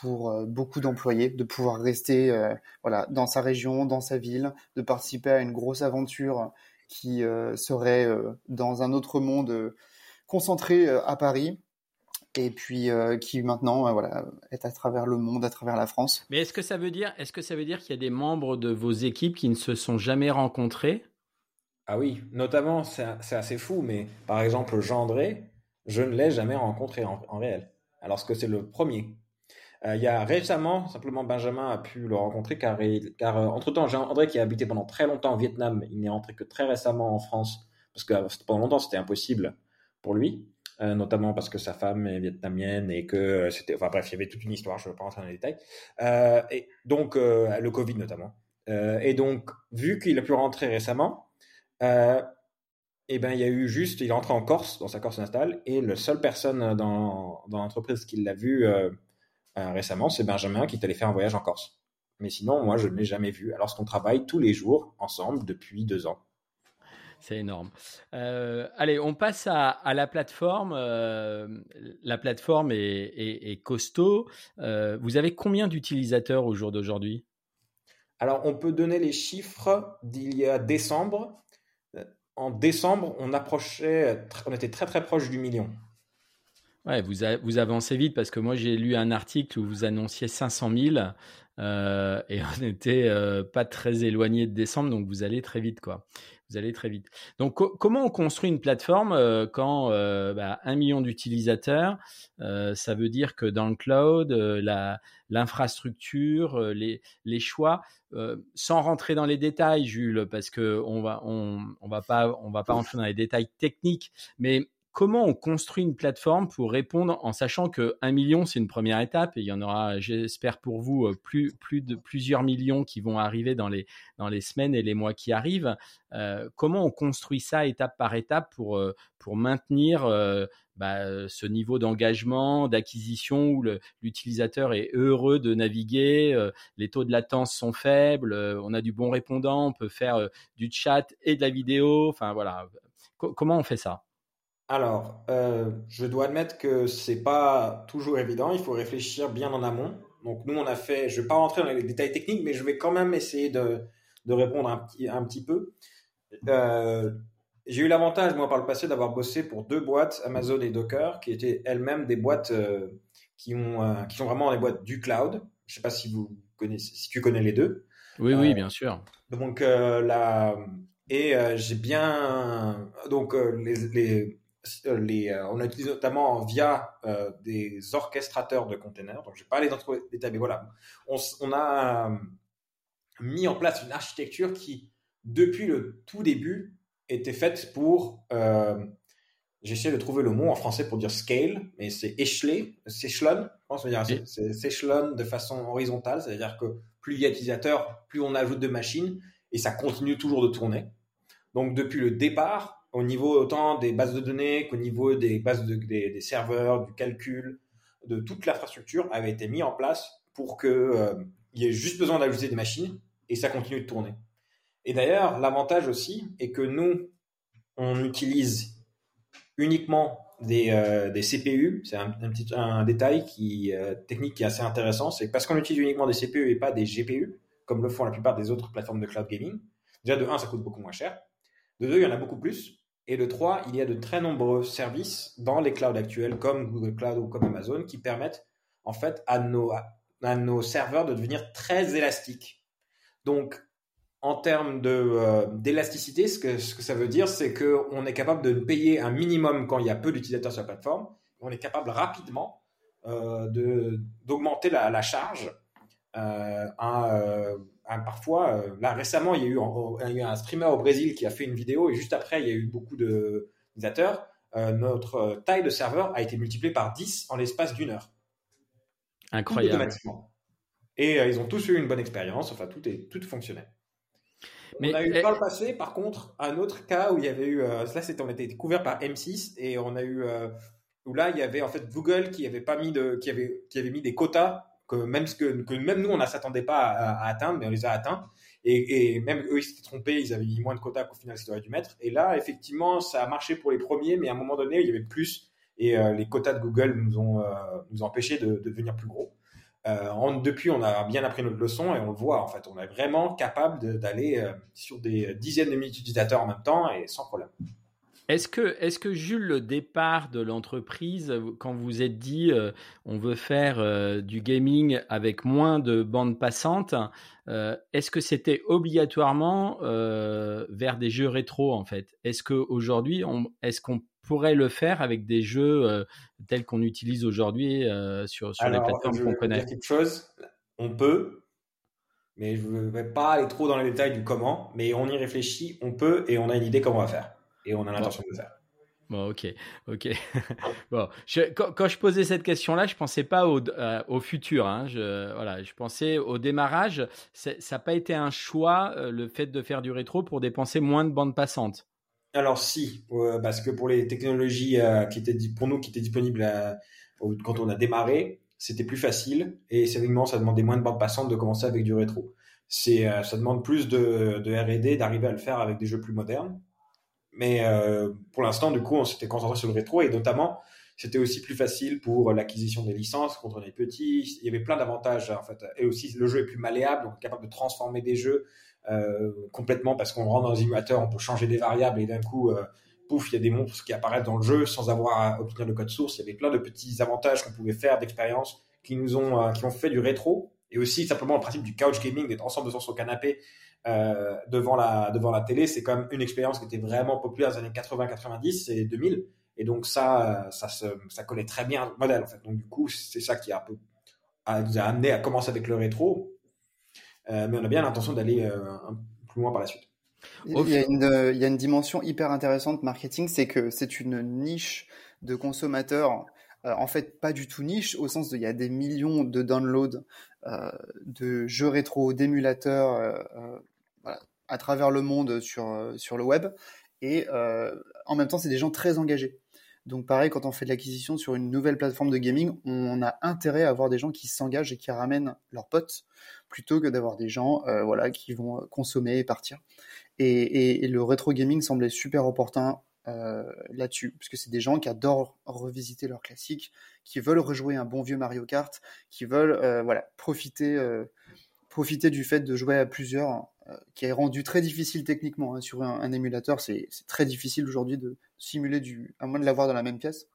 pour euh, beaucoup d'employés de pouvoir rester euh, voilà dans sa région, dans sa ville, de participer à une grosse aventure qui euh, serait dans un autre monde concentré à Paris et puis qui maintenant voilà est à travers le monde, à travers la France. Mais est-ce que ça veut dire est-ce que ça veut dire qu'il y a des membres de vos équipes qui ne se sont jamais rencontrés? Ah oui, notamment c'est assez fou, mais par exemple Jean André, je ne l'ai jamais rencontré en, en réel, alors que c'est le premier? Euh, il y a récemment, simplement Benjamin a pu le rencontrer car, euh, entre-temps, Jean André qui a habité pendant très longtemps au Vietnam, il n'est rentré que très récemment en France parce que euh, pendant longtemps c'était impossible pour lui. notamment parce que sa femme est vietnamienne et que c'était, enfin bref, il y avait toute une histoire, je ne vais pas rentrer dans les détails. Et donc le Covid notamment. Et donc vu qu'il a pu rentrer récemment, eh ben il y a eu juste, il est rentré en Corse, dans sa Corse natale, et la seule personne dans, dans l'entreprise qui l'a vu récemment, c'est Benjamin qui est allé faire un voyage en Corse. Mais sinon, moi, je ne l'ai jamais vu, alors qu'on travaille tous les jours ensemble depuis deux ans. C'est énorme. Euh, allez, on passe à, la plateforme. Euh, la plateforme est, costaud. vous avez combien d'utilisateurs au jour d'aujourd'hui? Alors, on peut donner les chiffres d'il y a décembre. En décembre, on approchait, on était très très proche du million. Vous, avancez vite parce que moi j'ai lu un article où vous annonciez 500 000 euh, et on n'était euh, pas très éloigné de décembre, donc vous allez très vite quoi. Vous allez très vite. Donc comment on construit une plateforme euh, quand bah, un million d'utilisateurs, ça veut dire que dans le cloud, l'infrastructure, les, choix, sans rentrer dans les détails, Jules, parce que on va va pas on va pas entrer dans les détails techniques, mais comment on construit une plateforme pour répondre en sachant que un million c'est une première étape et il y en aura, j'espère pour vous, euh, plus, plus de plusieurs millions qui vont arriver dans les, dans les semaines et les mois qui arrivent. Euh, comment on construit ça étape par étape pour, euh, pour maintenir bah, ce niveau d'engagement, d'acquisition où l'utilisateur est heureux de naviguer, les taux de latence sont faibles, on a du bon répondant, on peut faire du chat et de la vidéo. Enfin voilà, comment on fait ça? Alors, euh, je dois admettre que c'est pas toujours évident. Il faut réfléchir bien en amont. Donc nous, on a fait. Je vais pas rentrer dans les détails techniques, mais je vais quand même essayer de, de répondre un petit, un petit peu. Euh, j'ai eu l'avantage, moi, par le passé, d'avoir bossé pour deux boîtes, Amazon et Docker, qui étaient elles-mêmes des boîtes euh, qui, ont, euh, qui sont vraiment les boîtes du cloud. Je sais pas si vous connaissez, si tu connais les deux. Oui, oui, bien sûr. Donc là, et j'ai bien, donc les, les, les on a utilisé notamment via des orchestrateurs de containers. Donc je vais pas aller dans les détails, mais voilà, on, on a mis en place une architecture qui, depuis le tout début, était faite pour. Euh, J'essaie de trouver le mot en français pour dire scale, mais c'est échelé, c'est échelon. C'est échelon de façon horizontale, c'est-à-dire que plus il y a d'utilisateurs, plus on ajoute de machines et ça continue toujours de tourner. Donc depuis le départ, au niveau autant des bases de données qu'au niveau des bases de, des, des, serveurs, du calcul, de toute l'infrastructure avait été mis en place pour que euh, il y ait juste besoin d'ajouter des machines et ça continue de tourner. Et d'ailleurs, l'avantage aussi est que nous, on utilise uniquement des, euh, des CPU. C'est un, un, petit un détail qui euh, technique qui est assez intéressant. C'est parce qu'on utilise uniquement des CPU et pas des GPU, comme le font la plupart des autres plateformes de cloud gaming. Déjà, de 1, ça coûte beaucoup moins cher. De 2, il y en a beaucoup plus. Et de 3, il y a de très nombreux services dans les clouds actuels, comme Google Cloud ou comme Amazon, qui permettent en fait à nos, à nos serveurs de devenir très élastiques. Donc, en termes euh, d'élasticité, ce que, ce que ça veut dire, c'est qu'on est capable de payer un minimum quand il y a peu d'utilisateurs sur la plateforme. On est capable rapidement euh, d'augmenter la, la, charge. Euh, un, parfois, euh, là récemment, il y, a eu un, il y a eu un streamer au Brésil qui a fait une vidéo et juste après, il y a eu beaucoup d'utilisateurs. notre taille de serveur a été multipliée par 10 en l'espace d'une heure. Incroyable. Automatiquement. Et ils ont tous eu une bonne expérience. Enfin, tout est tout fonctionnait. Mais, on a eu par le passé, par contre, un autre cas où il y avait eu, euh, là c'était, on était découvert par M6 et on a eu, euh, où là il y avait en fait Google qui avait pas mis de, qui avait, qui avait mis des quotas que même ce que, que même nous on ne s'attendait pas à, atteindre, mais on les a atteints. Et, et même eux ils s'étaient trompés, ils avaient mis moins de quotas qu'au final ils auraient dû mettre. Et là effectivement ça a marché pour les premiers, mais à un moment donné il y avait plus et euh, les quotas de Google nous ont, euh, nous ont empêché de, de devenir plus gros. Euh, depuis, on a bien appris notre leçon et on le voit. En fait, on est vraiment capable d'aller sur des dizaines de milliers d'utilisateurs en même temps et sans problème. Est-ce que, est que Jules, le départ de l'entreprise, quand vous êtes dit euh, on veut faire euh, du gaming avec moins de bandes passantes, euh, est-ce que c'était obligatoirement euh, vers des jeux rétro en fait? Est-ce qu'aujourd'hui, est-ce qu'on pourrait le faire avec des jeux tels qu'on utilise aujourd'hui sur, sur Alors, les plateformes qu'on connaît? quelque chose, On peut, mais je ne vais pas aller trop dans les détails du comment, mais on y réfléchit, on peut et on a une idée comment on va faire et on a l'intention de le faire. Bon, ok, ok. bon, je, quand, quand, je posais cette question-là, je pensais pas au, euh, au futur. Hein. Je, voilà, je pensais au démarrage. Ça n'a pas été un choix, euh, le fait de faire du rétro pour dépenser moins de bandes passantes? Alors si, euh, parce que pour les technologies qui étaient pour nous qui étaient disponibles à, quand on a démarré, c'était plus facile et sérieusement ça demandait moins de bandes passantes de commencer avec du rétro. C'est ça demande plus de, de R&D d'arriver à le faire avec des jeux plus modernes. Mais euh, pour l'instant, du coup, on s'était concentré sur le rétro et notamment, c'était aussi plus facile pour l'acquisition des licences quand on est petit. Il y avait plein d'avantages en fait. Et aussi, le jeu est plus malléable, donc capable de transformer des jeux euh, complètement parce qu'on rentre dans un émulateur, on peut changer des variables et d'un coup, euh, pouf, il y a des monstres qui apparaissent dans le jeu sans avoir à obtenir le code source. Il y avait plein de petits avantages qu'on pouvait faire d'expérience qui nous ont, euh, qui ont fait du rétro et aussi simplement le principe du couch gaming, d'être ensemble sur son canapé euh, devant la devant la télé, c'est quand même une expérience qui était vraiment populaire dans les années 80, 90 et 2000. Et donc ça, ça se, ça collait très bien au modèle en fait. Donc du coup, c'est ça qui a un peu a, nous a amené à commencer avec le rétro. Euh, mais on a bien l'intention d'aller euh, un peu plus loin par la suite. Il y, a une, il y a une dimension hyper intéressante marketing, c'est que c'est une niche de consommateurs euh, en fait pas du tout niche au sens de il y a des millions de downloads euh, de jeux rétro, d'émulateurs euh, à travers le monde sur sur le web et en même temps c'est des gens très engagés. Donc pareil, quand on fait de l'acquisition sur une nouvelle plateforme de gaming, on a intérêt à avoir des gens qui s'engagent et qui ramènent leurs potes, plutôt que d'avoir des gens, voilà, qui vont consommer et partir. Et, et, le rétro gaming semblait super opportun là-dessus, parce que c'est des gens qui adorent revisiter leurs classiques, qui veulent rejouer un bon vieux Mario Kart, qui veulent voilà profiter profiter du fait de jouer à plusieurs, qui est rendu très difficile techniquement hein, sur un, émulateur. C'est très difficile aujourd'hui de simuler du, à moins de l'avoir dans la même pièce.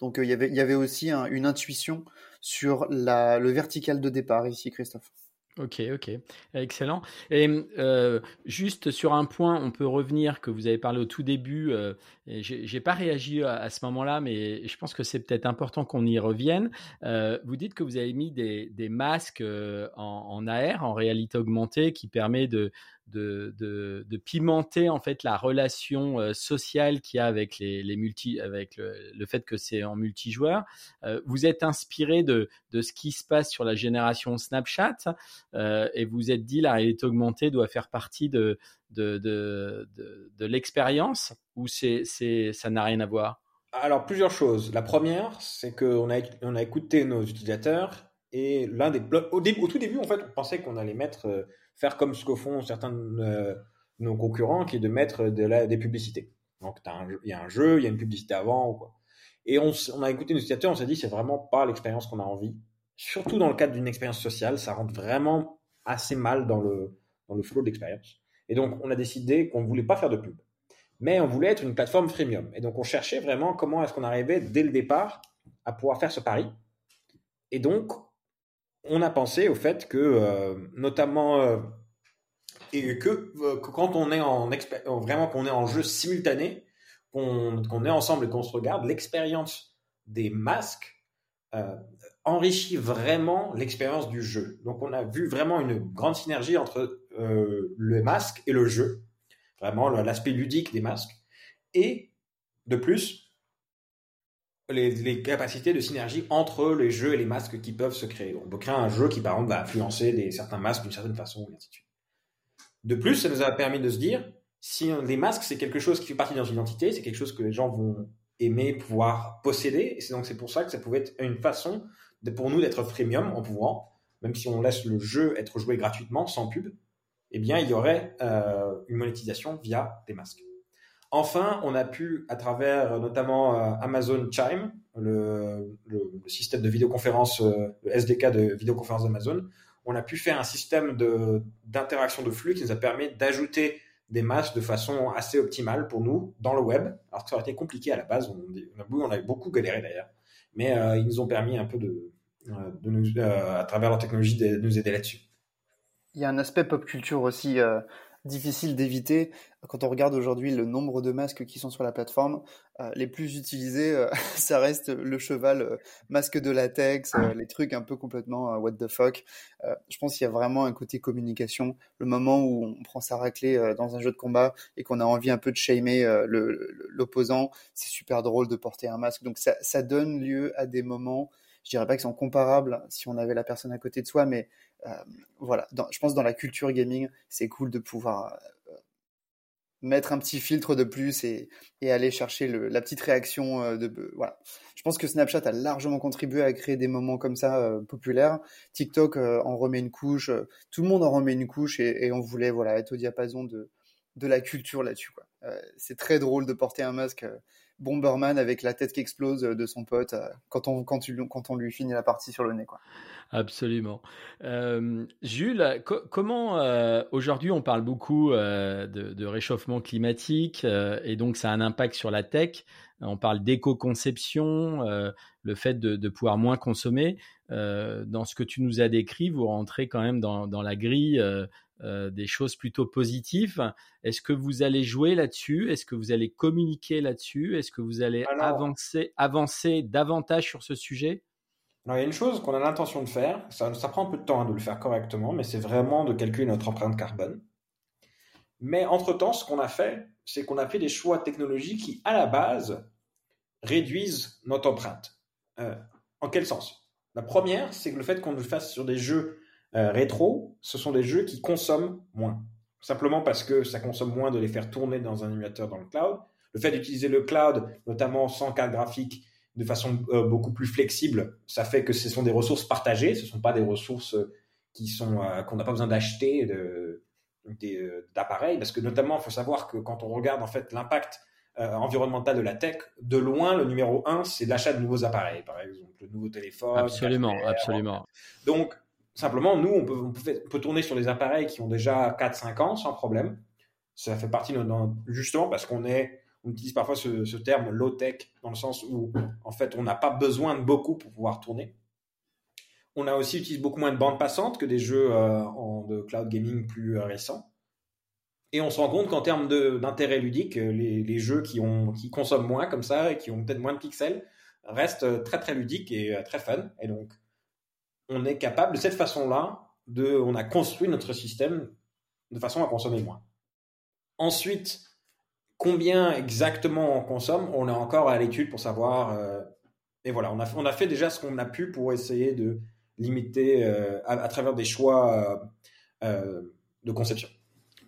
Donc il y avait aussi une intuition sur le vertical de départ ici, Christophe. Ok, ok, excellent. Et euh, juste sur un point, on peut revenir que vous avez parlé au tout début. Euh, J'ai pas réagi à, ce moment-là, mais je pense que c'est peut-être important qu'on y revienne. Euh, vous dites que vous avez mis des, masques euh, en, AR, en réalité augmentée, qui permet de, de, pimenter en fait la relation euh, sociale qu'il y a avec les, multi, avec le, fait que c'est en multijoueur. Euh, vous êtes inspiré de, de ce qui se passe sur la génération Snapchat euh, et vous êtes dit la réalité augmentée doit faire partie de de, de, l'expérience ou c'est c'est ça n'a rien à voir? Alors plusieurs choses. La première, c'est qu'on a on a écouté nos utilisateurs et l'un des au, au tout début en fait on pensait qu'on allait mettre faire comme ce que font certains de nos concurrents, qui est de mettre de des publicités. Donc, il y a un jeu, il y a une publicité avant, quoi. Et on, on a écouté nos utilisateurs, on s'est dit, c'est vraiment pas l'expérience qu'on a envie. Surtout dans le cadre d'une expérience sociale, ça rentre vraiment assez mal dans le, dans le flow d'expérience. Et donc, on a décidé qu'on ne voulait pas faire de pub. Mais on voulait être une plateforme freemium. Et donc, on cherchait vraiment comment est-ce qu'on arrivait dès le départ à pouvoir faire ce pari. Et donc, on a pensé au fait que, euh, notamment, euh, et que, euh, que, quand on est en vraiment qu'on est en jeu simultané, qu'on est ensemble et qu'on se regarde, l'expérience des masques enrichit vraiment l'expérience du jeu. Donc, on a vu vraiment une grande synergie entre le masque et le jeu, vraiment l'aspect ludique des masques, et de plus, les, capacités de synergie entre les jeux et les masques qui peuvent se créer. on peut créer un jeu qui, par exemple, va influencer des, certains masques d'une certaine façon, et ainsi de suite. De plus, ça nous a permis de se dire, si les masques, c'est quelque chose qui fait partie de notre identité, c'est quelque chose que les gens vont aimer pouvoir posséder, et c'est donc c'est pour ça que ça pouvait être une façon pour nous d'être freemium en pouvant, même si on laisse le jeu être joué gratuitement, sans pub, eh bien, il y aurait euh, une monétisation via des masques. Enfin, on a pu, à travers euh, notamment euh, Amazon Chime, le, système de vidéoconférence, euh, le SDK de vidéoconférence d'Amazon, on a pu faire un système d'interaction de, flux qui nous a permis d'ajouter des masques de façon assez optimale pour nous dans le web, alors ça aurait été compliqué à la base. On, on, a, on a beaucoup galéré d'ailleurs, mais ils nous ont permis un peu de, nous, à travers leur technologie, de nous aider là-dessus. Il y a un aspect pop culture aussi difficile d'éviter. Quand on regarde aujourd'hui le nombre de masques qui sont sur la plateforme, euh, les plus utilisés, euh, ça reste le cheval, euh, masque de latex, les trucs un peu complètement what the fuck. je pense qu'il y a vraiment un côté communication. Le moment où on prend sa raclée dans un jeu de combat et qu'on a envie un peu de shamer l'opposant, c'est super drôle de porter un masque. Donc ça, ça donne lieu à des moments je dirais pas qu'ils sont comparables si on avait la personne à côté de soi, mais voilà, dans, je pense dans la culture gaming, c'est cool de pouvoir euh, mettre un petit filtre de plus et, aller chercher la petite réaction euh, de voilà. Je pense que Snapchat a largement contribué à créer des moments comme ça euh, populaires. TikTok euh, en remet une couche, tout le monde en remet une couche et, on voulait voilà être au diapason de la culture là-dessus c'est très drôle de porter un masque Bomberman avec la tête qui explose de son pote euh, quand on, quand, quand on lui finit la partie sur le nez. Quoi. Absolument. Euh, Jules, comment euh, aujourd'hui on parle beaucoup euh, de, réchauffement climatique euh, et donc ça a un impact sur la tech. On parle d'éco-conception, le fait de, pouvoir moins consommer. dans ce que tu nous as décrit, vous rentrez quand même dans la grille euh, des choses plutôt positives. Est-ce que vous allez jouer là-dessus? Est-ce que vous allez communiquer là-dessus? Est-ce que vous allez avancer, avancer davantage sur ce sujet? Alors, il y a une chose qu'on a l'intention de faire, ça, ça, prend un peu de temps hein, de le faire correctement, mais c'est vraiment de calculer notre empreinte carbone. Mais entre-temps, ce qu'on a fait, c'est qu'on a fait des choix technologiques qui, à la base, réduisent notre empreinte. Euh, en quel sens? La première, c'est que le fait qu'on le fasse sur des jeux euh, rétro, ce sont des jeux qui consomment moins. Simplement parce que ça consomme moins de les faire tourner dans un émulateur dans le cloud. Le fait d'utiliser le cloud, notamment sans carte graphique, de façon euh, beaucoup plus flexible, ça fait que ce sont des ressources partagées, ce ne sont pas des ressources qui sont euh, qu'on n'a pas besoin d'acheter d'appareils, parce que notamment, il faut savoir que quand on regarde en fait l'impact environnementale de la tech, de loin, le numéro un, c'est l'achat de nouveaux appareils, par exemple, le nouveau téléphone. Absolument, absolument. Donc, simplement, nous, on peut, tourner sur des appareils qui ont déjà 4-5 ans sans problème. Ça fait partie justement parce qu'on utilise parfois ce, terme low tech dans le sens où, en fait, on n'a pas besoin de beaucoup pour pouvoir tourner. On a aussi utilisé beaucoup moins de bandes passantes que des jeux euh, de cloud gaming plus euh, récents. Et on se rend compte qu'en termes d'intérêt ludique, euh, les, jeux qui, qui consomment moins comme ça et qui ont peut-être moins de pixels restent très très ludiques et très fun. Et donc, on est capable de cette façon-là, de, on a construit notre système de façon à consommer moins. Ensuite, combien exactement on consomme, on est encore à l'étude pour savoir. et voilà, on a, on a fait déjà ce qu'on a pu pour essayer de limité euh, à, travers des choix euh, euh, de conception.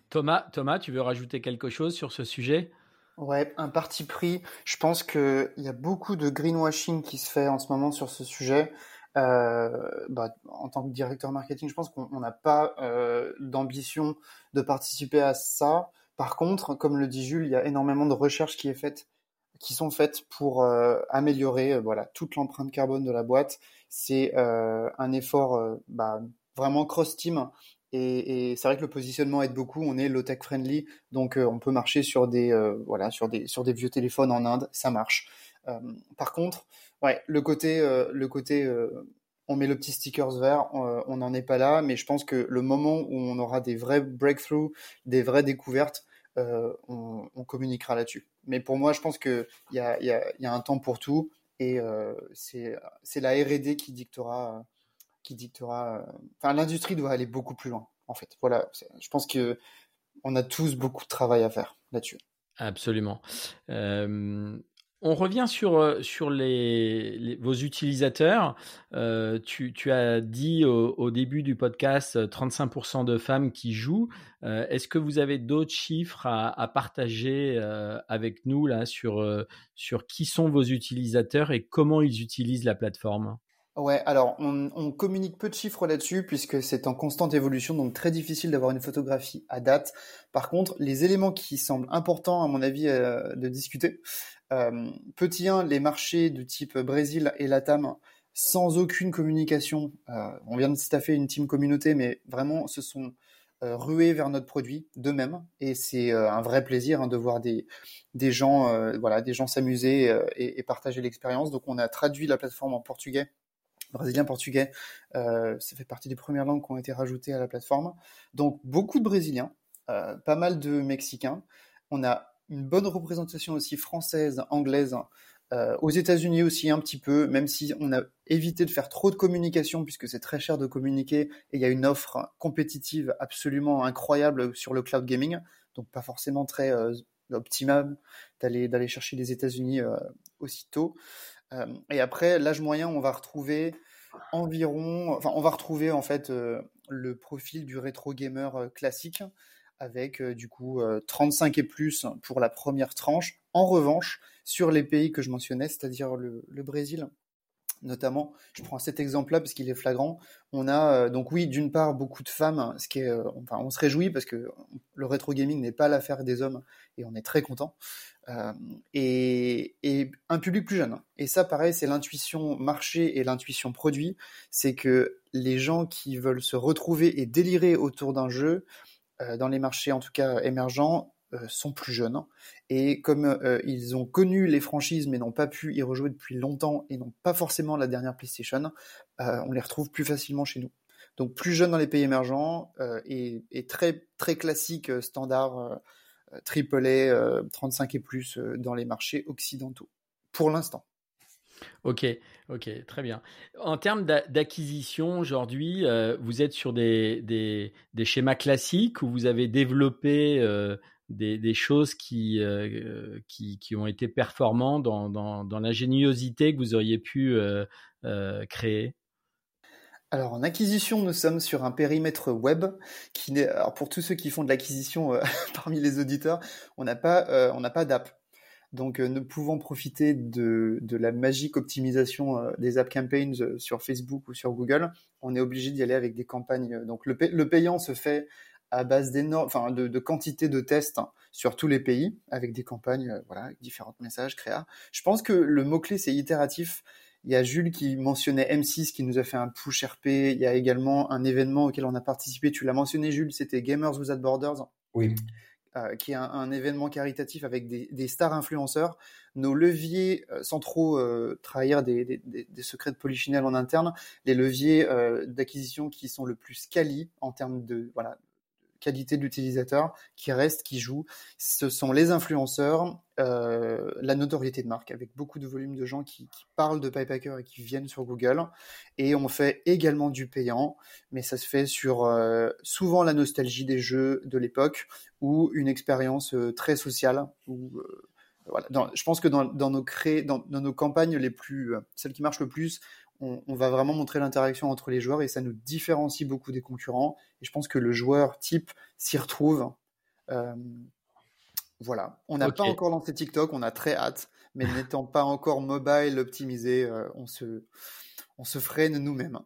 Thomas, Thomas, tu veux rajouter quelque chose sur ce sujet? Ouais, un parti pris. Je pense qu'il y a beaucoup de greenwashing qui se fait en ce moment sur ce sujet. Bah, en tant que directeur marketing, je pense qu'on n'a pas d'ambition de participer à ça. Par contre, comme le dit Jules, il y a énormément de recherches qui sont faites pour euh, améliorer euh, voilà toute l'empreinte carbone de la boîte. C'est euh, un effort bah, vraiment cross team et, c'est vrai que le positionnement aide beaucoup. On est low tech friendly, donc on peut marcher sur des voilà sur des vieux téléphones en Inde, ça marche. par contre, ouais, le côté le côté on met le petit stickers vert, on n'en est pas là, mais je pense que le moment où on aura des vrais breakthroughs, des vraies découvertes, euh, on, communiquera là-dessus. Mais pour moi, je pense qu'il y a, un temps pour tout et euh, c'est la R&D qui dictera, qui dictera. Enfin, l'industrie doit aller beaucoup plus loin. En fait, voilà. Je pense que on a tous beaucoup de travail à faire là-dessus. Absolument. Euh, on revient sur, euh, vos utilisateurs. Euh, tu, as dit au, début du podcast 35% euh, de femmes qui jouent. Est-ce que vous avez d'autres chiffres à, partager avec nous là sur, qui sont vos utilisateurs et comment ils utilisent la plateforme? Ouais, alors on, communique peu de chiffres là-dessus puisque c'est en constante évolution, donc très difficile d'avoir une photographie à date. Par contre, les éléments qui semblent importants à mon avis de discuter, petit 1, les marchés de type Brésil et Latam, sans aucune communication. Euh, on vient de staffer une team communauté, mais vraiment, se sont euh, rués vers notre produit d'eux-mêmes. Et c'est un vrai plaisir hein, de voir des, des gens, voilà, des gens s'amuser et, et, partager l'expérience. Donc, on a traduit la plateforme en portugais brésilien, portugais, ça fait partie des premières langues qui ont été rajoutées à la plateforme. Donc beaucoup de Brésiliens, pas mal de Mexicains. On a une bonne représentation aussi française, anglaise, euh, aux États-Unis aussi un petit peu, même si on a évité de faire trop de communication puisque c'est très cher de communiquer et il y a une offre compétitive absolument incroyable sur le cloud gaming, donc pas forcément très euh, d'aller chercher les États-Unis euh, aussitôt. Euh, et après l'âge moyen, on va retrouver environ, enfin on va retrouver en fait le profil du rétro gamer classique avec euh, du coup 35 euh, et plus pour la première tranche. En revanche, sur les pays que je mentionnais, c'est-à-dire le, Brésil, notamment, je prends cet exemple-là parce qu'il est flagrant. On a euh, donc oui, d'une part beaucoup de femmes, ce qui est, enfin, on se réjouit parce que le rétro gaming n'est pas l'affaire des hommes et on est très content. et, un public plus jeune. Et ça, pareil, c'est l'intuition marché et l'intuition produit. C'est que les gens qui veulent se retrouver et délirer autour d'un jeu, dans les marchés en tout cas émergents euh, sont plus jeunes et comme euh, ils ont connu les franchises mais n'ont pas pu y rejouer depuis longtemps et n'ont pas forcément la dernière PlayStation, on les retrouve plus facilement chez nous. Donc plus jeunes dans les pays émergents et, très très classique standard AAA 35 et plus dans les marchés occidentaux pour l'instant. Ok, ok, très bien. En termes d'acquisition aujourd'hui, euh, vous êtes sur des, des, schémas classiques où vous avez développé euh, des, choses qui, euh, qui, qui, ont été performants dans, dans, l'ingéniosité que vous auriez pu créer? Alors en acquisition, nous sommes sur un périmètre web qui alors pour tous ceux qui font de l'acquisition parmi les auditeurs, on n'a pas on n'a pas d'app. Donc, euh, ne pouvant profiter de, la magique optimisation euh, des app campaigns euh, sur Facebook ou sur Google, on est obligé d'y aller avec des campagnes. Donc, le, payant se fait à base d'énormes, enfin de, de quantité de tests sur tous les pays avec des campagnes, voilà, avec différents messages créa. Je pense que le mot clé c'est itératif. Il y a Jules qui mentionnait M6 qui nous a fait un push RP. Il y a également un événement auquel on a participé. Tu l'as mentionné Jules, c'était Gamers Without Borders. Oui. Euh, qui est un, un, événement caritatif avec des, stars influenceurs. Nos leviers, euh, sans trop euh, trahir des, secrets de polichinelle en interne, les leviers euh, d'acquisition qui sont le plus quali en termes de voilà qualité de l'utilisateur qui reste, qui joue. Ce sont les influenceurs, euh, la notoriété de marque, avec beaucoup de volume de gens qui, parlent de Pipehacker et qui viennent sur Google. Et on fait également du payant, mais ça se fait sur euh, souvent la nostalgie des jeux de l'époque ou une expérience euh, très sociale. Où, voilà. Je pense que dans, nos cré... dans, dans, nos campagnes les plus, celles qui marchent le plus, on, on va vraiment montrer l'interaction entre les joueurs et ça nous différencie beaucoup des concurrents. Et je pense que le joueur type s'y retrouve. Euh, voilà. On n'a okay. pas encore lancé TikTok, on a très hâte, mais n'étant pas encore mobile optimisé, euh, on se, on se freine nous-mêmes.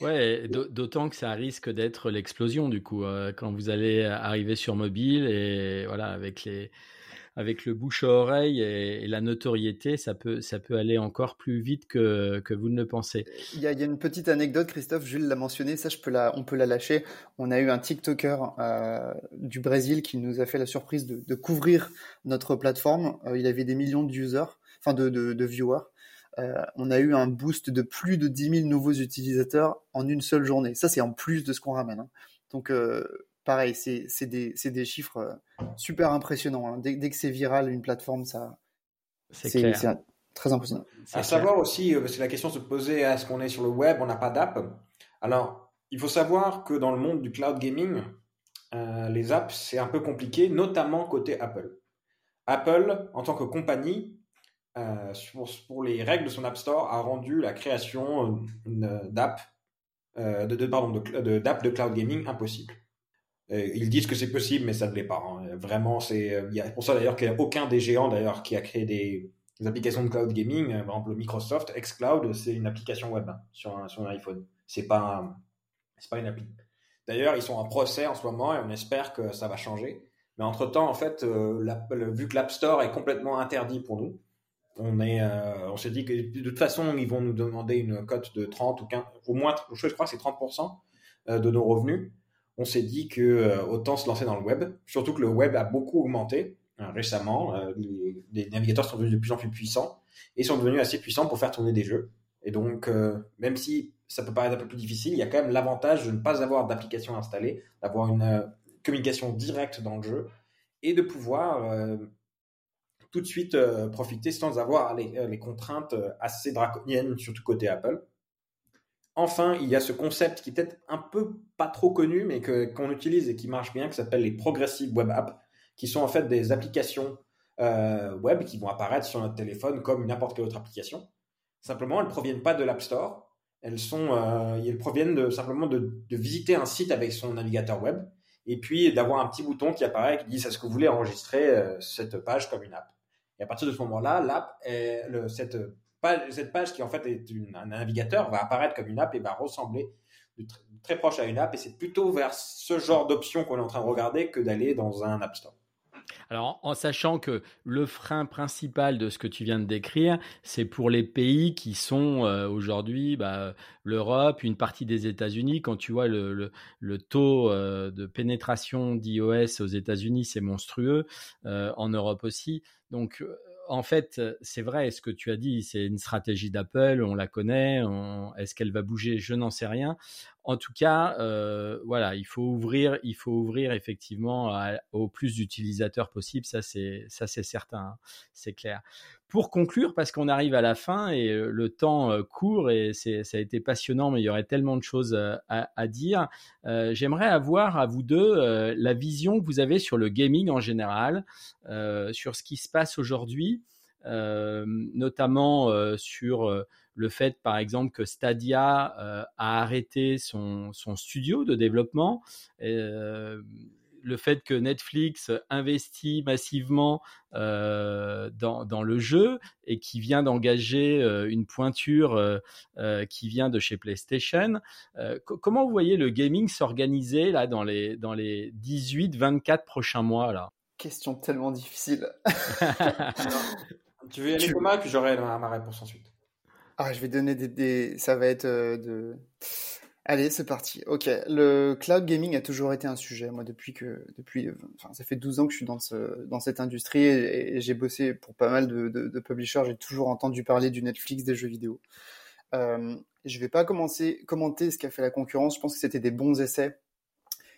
Ouais, d'autant que ça risque d'être l'explosion du coup euh, quand vous allez arriver sur mobile et voilà avec les avec le bouche à oreille et, la notoriété, ça peut, ça peut aller encore plus vite que, que vous ne le pensez. Il y, a, une petite anecdote, Christophe, Jules l'a mentionné, ça je peux la, on peut la lâcher. On a eu un TikToker euh, du Brésil qui nous a fait la surprise de, couvrir notre plateforme. Euh, il avait des millions de users, enfin de, de, viewers. Euh, on a eu un boost de plus de 10 000 nouveaux utilisateurs en une seule journée. Ça, c'est en plus de ce qu'on ramène. Hein. Donc, pareil, c'est des, des, chiffres euh, super impressionnants. Hein. Dès, dès, que c'est viral, une plateforme, ça, c'est très impressionnant. À savoir aussi, euh, c'est la question de se poser est-ce qu'on est sur le web, on n'a pas d'app Alors, il faut savoir que dans le monde du cloud gaming, euh, les apps, c'est un peu compliqué, notamment côté Apple. Apple, en tant que compagnie, euh, pour, pour, les règles de son App Store, a rendu la création d'app euh, de, de, pardon, de, d'app de cloud gaming impossible. Euh, ils disent que c'est possible, mais ça ne l'est pas. Hein. Vraiment, c'est a pour ça d'ailleurs qu'il n'y a aucun des géants d'ailleurs qui a créé des, applications de cloud gaming. Par exemple, Microsoft xCloud, c'est une application web hein, sur un, iPhone. C'est pas c'est pas une appli. D'ailleurs, ils sont en procès en ce moment et on espère que ça va changer. Mais entre temps, en fait, euh, vu que l'App Store est complètement interdit pour nous, on est, euh, on s'est dit que de toute façon, ils vont nous demander une cote de 30 ou 15, au moins, je crois que c'est 30% euh, de nos revenus on s'est dit que euh, autant se lancer dans le web, surtout que le web a beaucoup augmenté euh, récemment. Euh, les, navigateurs sont devenus de plus en plus puissants et sont devenus assez puissants pour faire tourner des jeux. Et donc, euh, même si ça peut paraître un peu plus difficile, il y a quand même l'avantage de ne pas avoir d'application installée, d'avoir une communication directe dans le jeu et de pouvoir tout de suite profiter sans avoir les, les contraintes assez draconiennes, surtout côté Apple. Enfin, il y a ce concept qui est peut-être un peu pas trop connu, mais que qu'on utilise et qui marche bien, qui s'appelle les progressive web apps, qui sont en fait des applications euh, web qui vont apparaître sur notre téléphone comme n'importe quelle autre application. Simplement, elles proviennent pas de l'App Store. Elles sont, euh, elles proviennent de, simplement de, visiter un site avec son navigateur web et puis d'avoir un petit bouton qui apparaît qui dit est-ce que vous voulez enregistrer euh, cette page comme une app. Et à partir de ce moment-là, l'app, cette cette page qui en fait est un navigateur va apparaître comme une app et va ressembler très, proche à une app et c'est plutôt vers ce genre d'option qu'on est en train de regarder que d'aller dans un App Store. Alors, en sachant que le frein principal de ce que tu viens de décrire, c'est pour les pays qui sont euh, aujourd'hui bah, l'Europe, une partie des États-Unis. Quand tu vois le taux euh, de pénétration d'iOS aux États-Unis, c'est monstrueux. Euh, en Europe aussi. Donc, en fait, c'est vrai, ce que tu as dit, c'est une stratégie d'Apple, on la connaît, est-ce qu'elle va bouger? Je n'en sais rien. En tout cas, euh, voilà, il faut ouvrir, il faut ouvrir effectivement à, au plus d'utilisateurs possible, ça c'est ça c'est certain, hein, c'est clair. Pour conclure, parce qu'on arrive à la fin et le temps euh, court et ça a été passionnant, mais il y aurait tellement de choses euh, à, dire. Euh, J'aimerais avoir à vous deux euh, la vision que vous avez sur le gaming en général, euh, sur ce qui se passe aujourd'hui. Euh, notamment euh, sur euh, le fait, par exemple, que Stadia a arrêté son, son, studio de développement. le fait que Netflix investit massivement euh, dans, dans, le jeu et qui vient d'engager euh, une pointure euh, qui vient de chez PlayStation. comment vous voyez le gaming s'organiser là dans les, dans les 18-24 prochains mois là? Question tellement difficile. tu veux y aller Thomas, puis j'aurai ma réponse ensuite. Ah, je vais donner des, des... ça va être de Allez, c'est parti. Ok, le cloud gaming a toujours été un sujet. Moi, depuis que, depuis, enfin, ça fait 12 ans que je suis dans ce, dans cette industrie et, j'ai bossé pour pas mal de, de, publishers. J'ai toujours entendu parler du Netflix des jeux vidéo. Euh, je vais pas commencer commenter ce qu'a fait la concurrence. Je pense que c'était des bons essais.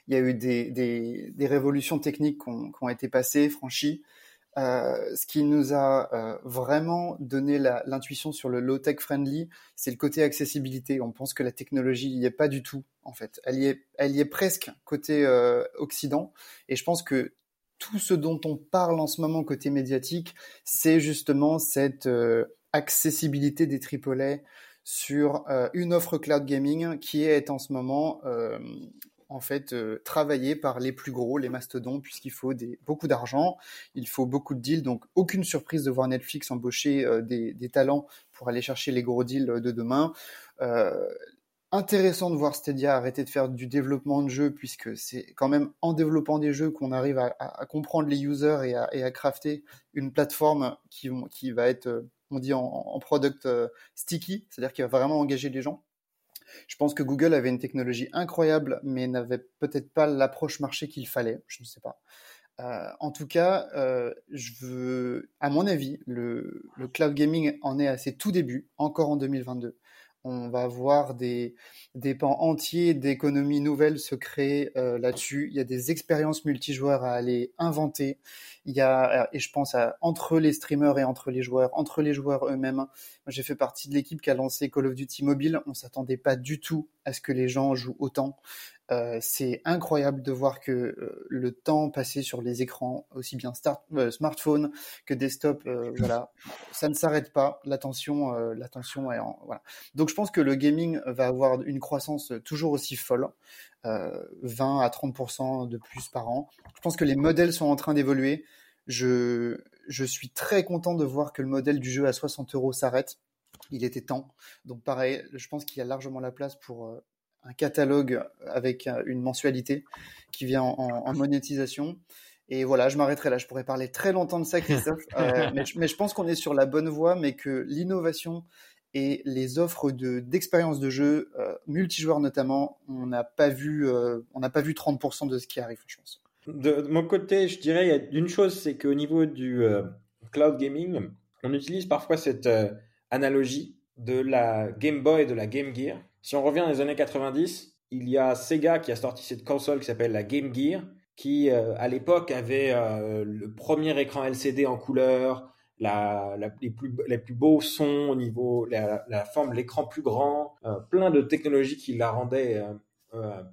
Il y a eu des, des, des révolutions techniques qui ont, qui ont été passées, franchies. Euh, ce qui nous a euh, vraiment donné l'intuition sur le low tech friendly, c'est le côté accessibilité. On pense que la technologie n'y est pas du tout, en fait. Elle y est, elle y est presque côté euh, Occident. Et je pense que tout ce dont on parle en ce moment côté médiatique, c'est justement cette accessibilité des AAA sur une offre cloud gaming qui est en ce moment en fait euh, travaillé par les plus gros, les mastodons, puisqu'il faut des, beaucoup d'argent, il faut beaucoup de deals, donc aucune surprise de voir Netflix embaucher euh, des, des, talents pour aller chercher les gros deals de demain. Euh, intéressant de voir Stadia arrêter de faire du développement de jeux, puisque c'est quand même en développant des jeux qu'on arrive à, à, comprendre les users et à, et à crafter une plateforme qui, qui va être, on dit en, en product sticky, c'est-à-dire qui va vraiment engager les gens. Je pense que Google avait une technologie incroyable, mais n'avait peut-être pas l'approche marché qu'il fallait. Je ne sais pas. Euh, en tout cas, euh, à mon avis, le, cloud gaming en est à ses tout débuts, encore en 2022 on va voir des, des pans entiers d'économies nouvelles se créer euh, là-dessus. Il y a des expériences multijoueurs à aller inventer. Il y a, et je pense à entre les streamers et entre les joueurs, entre les joueurs eux-mêmes. J'ai fait partie de l'équipe qui a lancé Call of Duty Mobile. On s'attendait pas du tout à ce que les gens jouent autant. Euh, c'est incroyable de voir que euh, le temps passé sur les écrans, aussi bien start, euh, smartphone que desktop, voilà, ça ne s'arrête pas. L'attention, l'attention est en, voilà. Donc je pense que le gaming va avoir une croissance toujours aussi folle, 20 à 30% de plus par an. Je pense que les modèles sont en train d'évoluer. Je, je suis très content de voir que le modèle du jeu à 60 euros s'arrête. Il était temps. Donc pareil, je pense qu'il y a largement la place pour un catalogue avec une mensualité qui vient en, monétisation. Et voilà, je m'arrêterai là. Je pourrais parler très longtemps de ça, Christophe. Euh, mais, je, pense qu'on est sur la bonne voie, mais que l'innovation et les offres de d'expérience de jeu euh, multijoueurs notamment, on n'a pas vu, euh, on n'a pas vu 30% de ce qui arrive, je pense. De, mon côté, je dirais, une chose, c'est qu'au niveau du cloud gaming, on utilise parfois cette analogie de la Game Boy et de la Game Gear. Si on revient dans les années 90, il y a Sega qui a sorti cette console qui s'appelle la Game Gear, qui euh, à l'époque avait euh, le premier écran LCD en couleur, les, plus, beaux sons au niveau, la, la forme l'écran plus grand, euh, plein de technologies qui la rendaient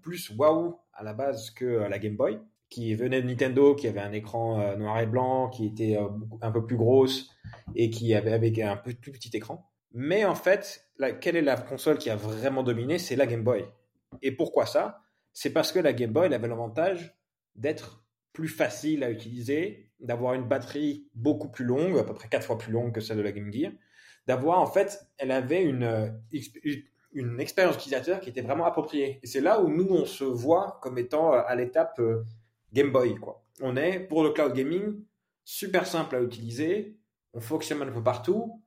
plus waouh à la base que la Game Boy, qui venait de Nintendo, qui avait un écran noir et blanc, qui était un peu plus grosse et qui avait un peu plus petit écran. Mais en fait, quelle est la console qui a vraiment dominé? C'est la Game Boy. Et pourquoi ça? C'est parce que la Game Boy avait l'avantage d'être plus facile à utiliser, d'avoir une batterie beaucoup plus longue, à peu près quatre fois plus longue que celle de la Game Gear, d'avoir en fait, elle avait une, une expérience utilisateur qui était vraiment appropriée. Et c'est là où nous, on se voit comme étant à l'étape euh, Game Boy. Quoi. On est, pour le cloud gaming, super simple à utiliser, on fonctionne un peu partout,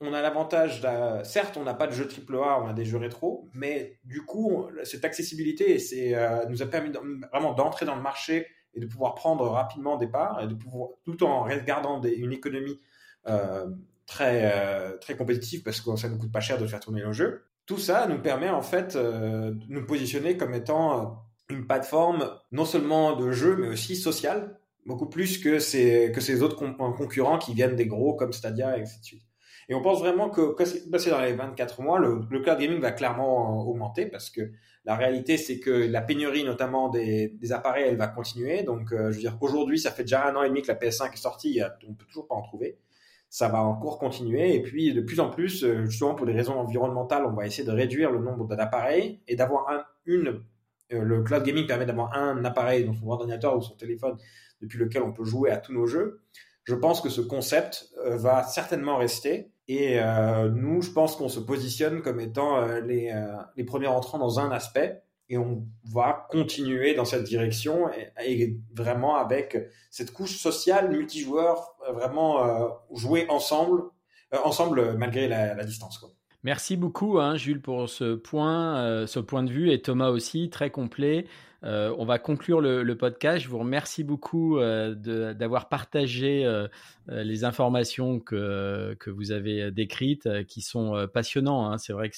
on a l'avantage, certes, on n'a pas de jeux AAA, on a des jeux rétro, mais du coup, cette accessibilité euh, nous a permis vraiment d'entrer dans le marché et de pouvoir prendre rapidement des parts, et de pouvoir, tout en regardant une économie euh, très, euh, très compétitive parce que ça ne coûte pas cher de faire tourner nos jeux. Tout ça nous permet en fait de nous positionner comme étant une plateforme non seulement de jeux, mais aussi sociale, beaucoup plus que ces, que ces autres concurrents qui viennent des gros comme Stadia et ainsi de suite. Et on pense vraiment que, que dans les 24 mois, le, cloud gaming va clairement augmenter parce que la réalité, c'est que la pénurie, notamment des, appareils, elle va continuer. Donc, euh, je veux dire, aujourd'hui, ça fait déjà un an et demi que la PS5 est sortie, on peut toujours pas en trouver. Ça va encore continuer. Et puis, de plus en plus, euh, justement, pour des raisons environnementales, on va essayer de réduire le nombre d'appareils et d'avoir un, une le cloud gaming permet d'avoir un appareil dans son ordinateur ou son téléphone depuis lequel on peut jouer à tous nos jeux. Je pense que ce concept va certainement rester. Et nous, je pense qu'on se positionne comme étant les, les premiers entrants dans un aspect et on va continuer dans cette direction et, vraiment avec cette couche sociale multijoueur, vraiment jouer ensemble, ensemble malgré la, la distance. Quoi. Merci beaucoup, hein, Jules, pour ce point, euh, ce point de vue, et Thomas aussi, très complet. Euh, on va conclure le, podcast. Je vous remercie beaucoup euh, d'avoir partagé les informations que, que vous avez décrites, qui sont passionnantes. Hein. C'est vrai que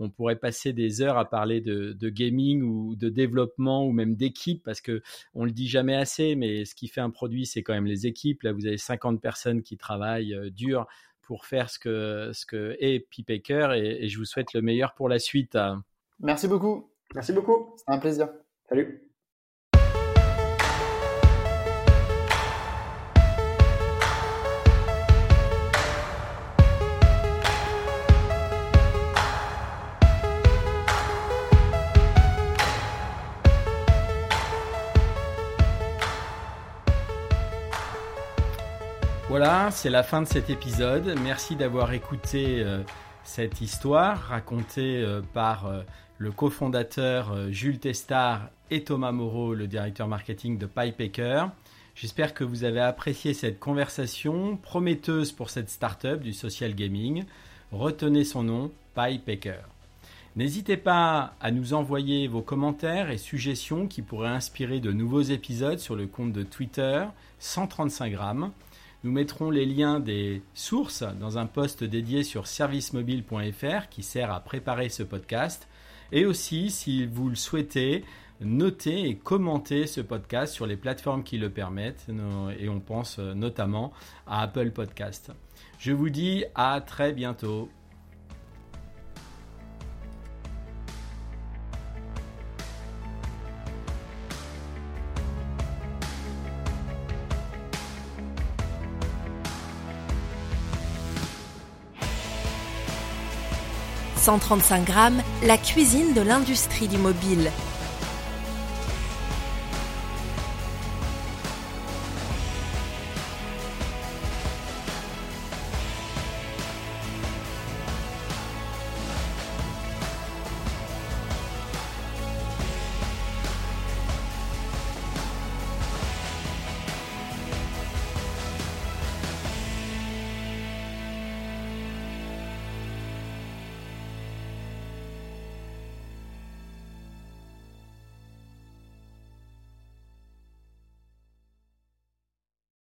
on pourrait passer des heures à parler de, de gaming ou de développement ou même d'équipe, parce que on le dit jamais assez, mais ce qui fait un produit, c'est quand même les équipes. Là, vous avez 50 personnes qui travaillent dur pour faire ce que, ce que est Pipaker et, et je vous souhaite le meilleur pour la suite. Merci beaucoup. Merci beaucoup. C'est un plaisir. Salut. Voilà, c'est la fin de cet épisode. Merci d'avoir écouté euh, cette histoire racontée euh, par euh, le cofondateur Jules Testard et Thomas Moreau, le directeur marketing de PyPaker. J'espère que vous avez apprécié cette conversation prometteuse pour cette startup du social gaming. Retenez son nom, PyPaker. N'hésitez pas à nous envoyer vos commentaires et suggestions qui pourraient inspirer de nouveaux épisodes sur le compte de Twitter 135 grammes. Nous mettrons les liens des sources dans un post dédié sur servicemobile.fr qui sert à préparer ce podcast. Et aussi, si vous le souhaitez, notez et commentez ce podcast sur les plateformes qui le permettent. Et on pense notamment à Apple Podcast. Je vous dis à très bientôt. 135 grammes, la cuisine de l'industrie du mobile.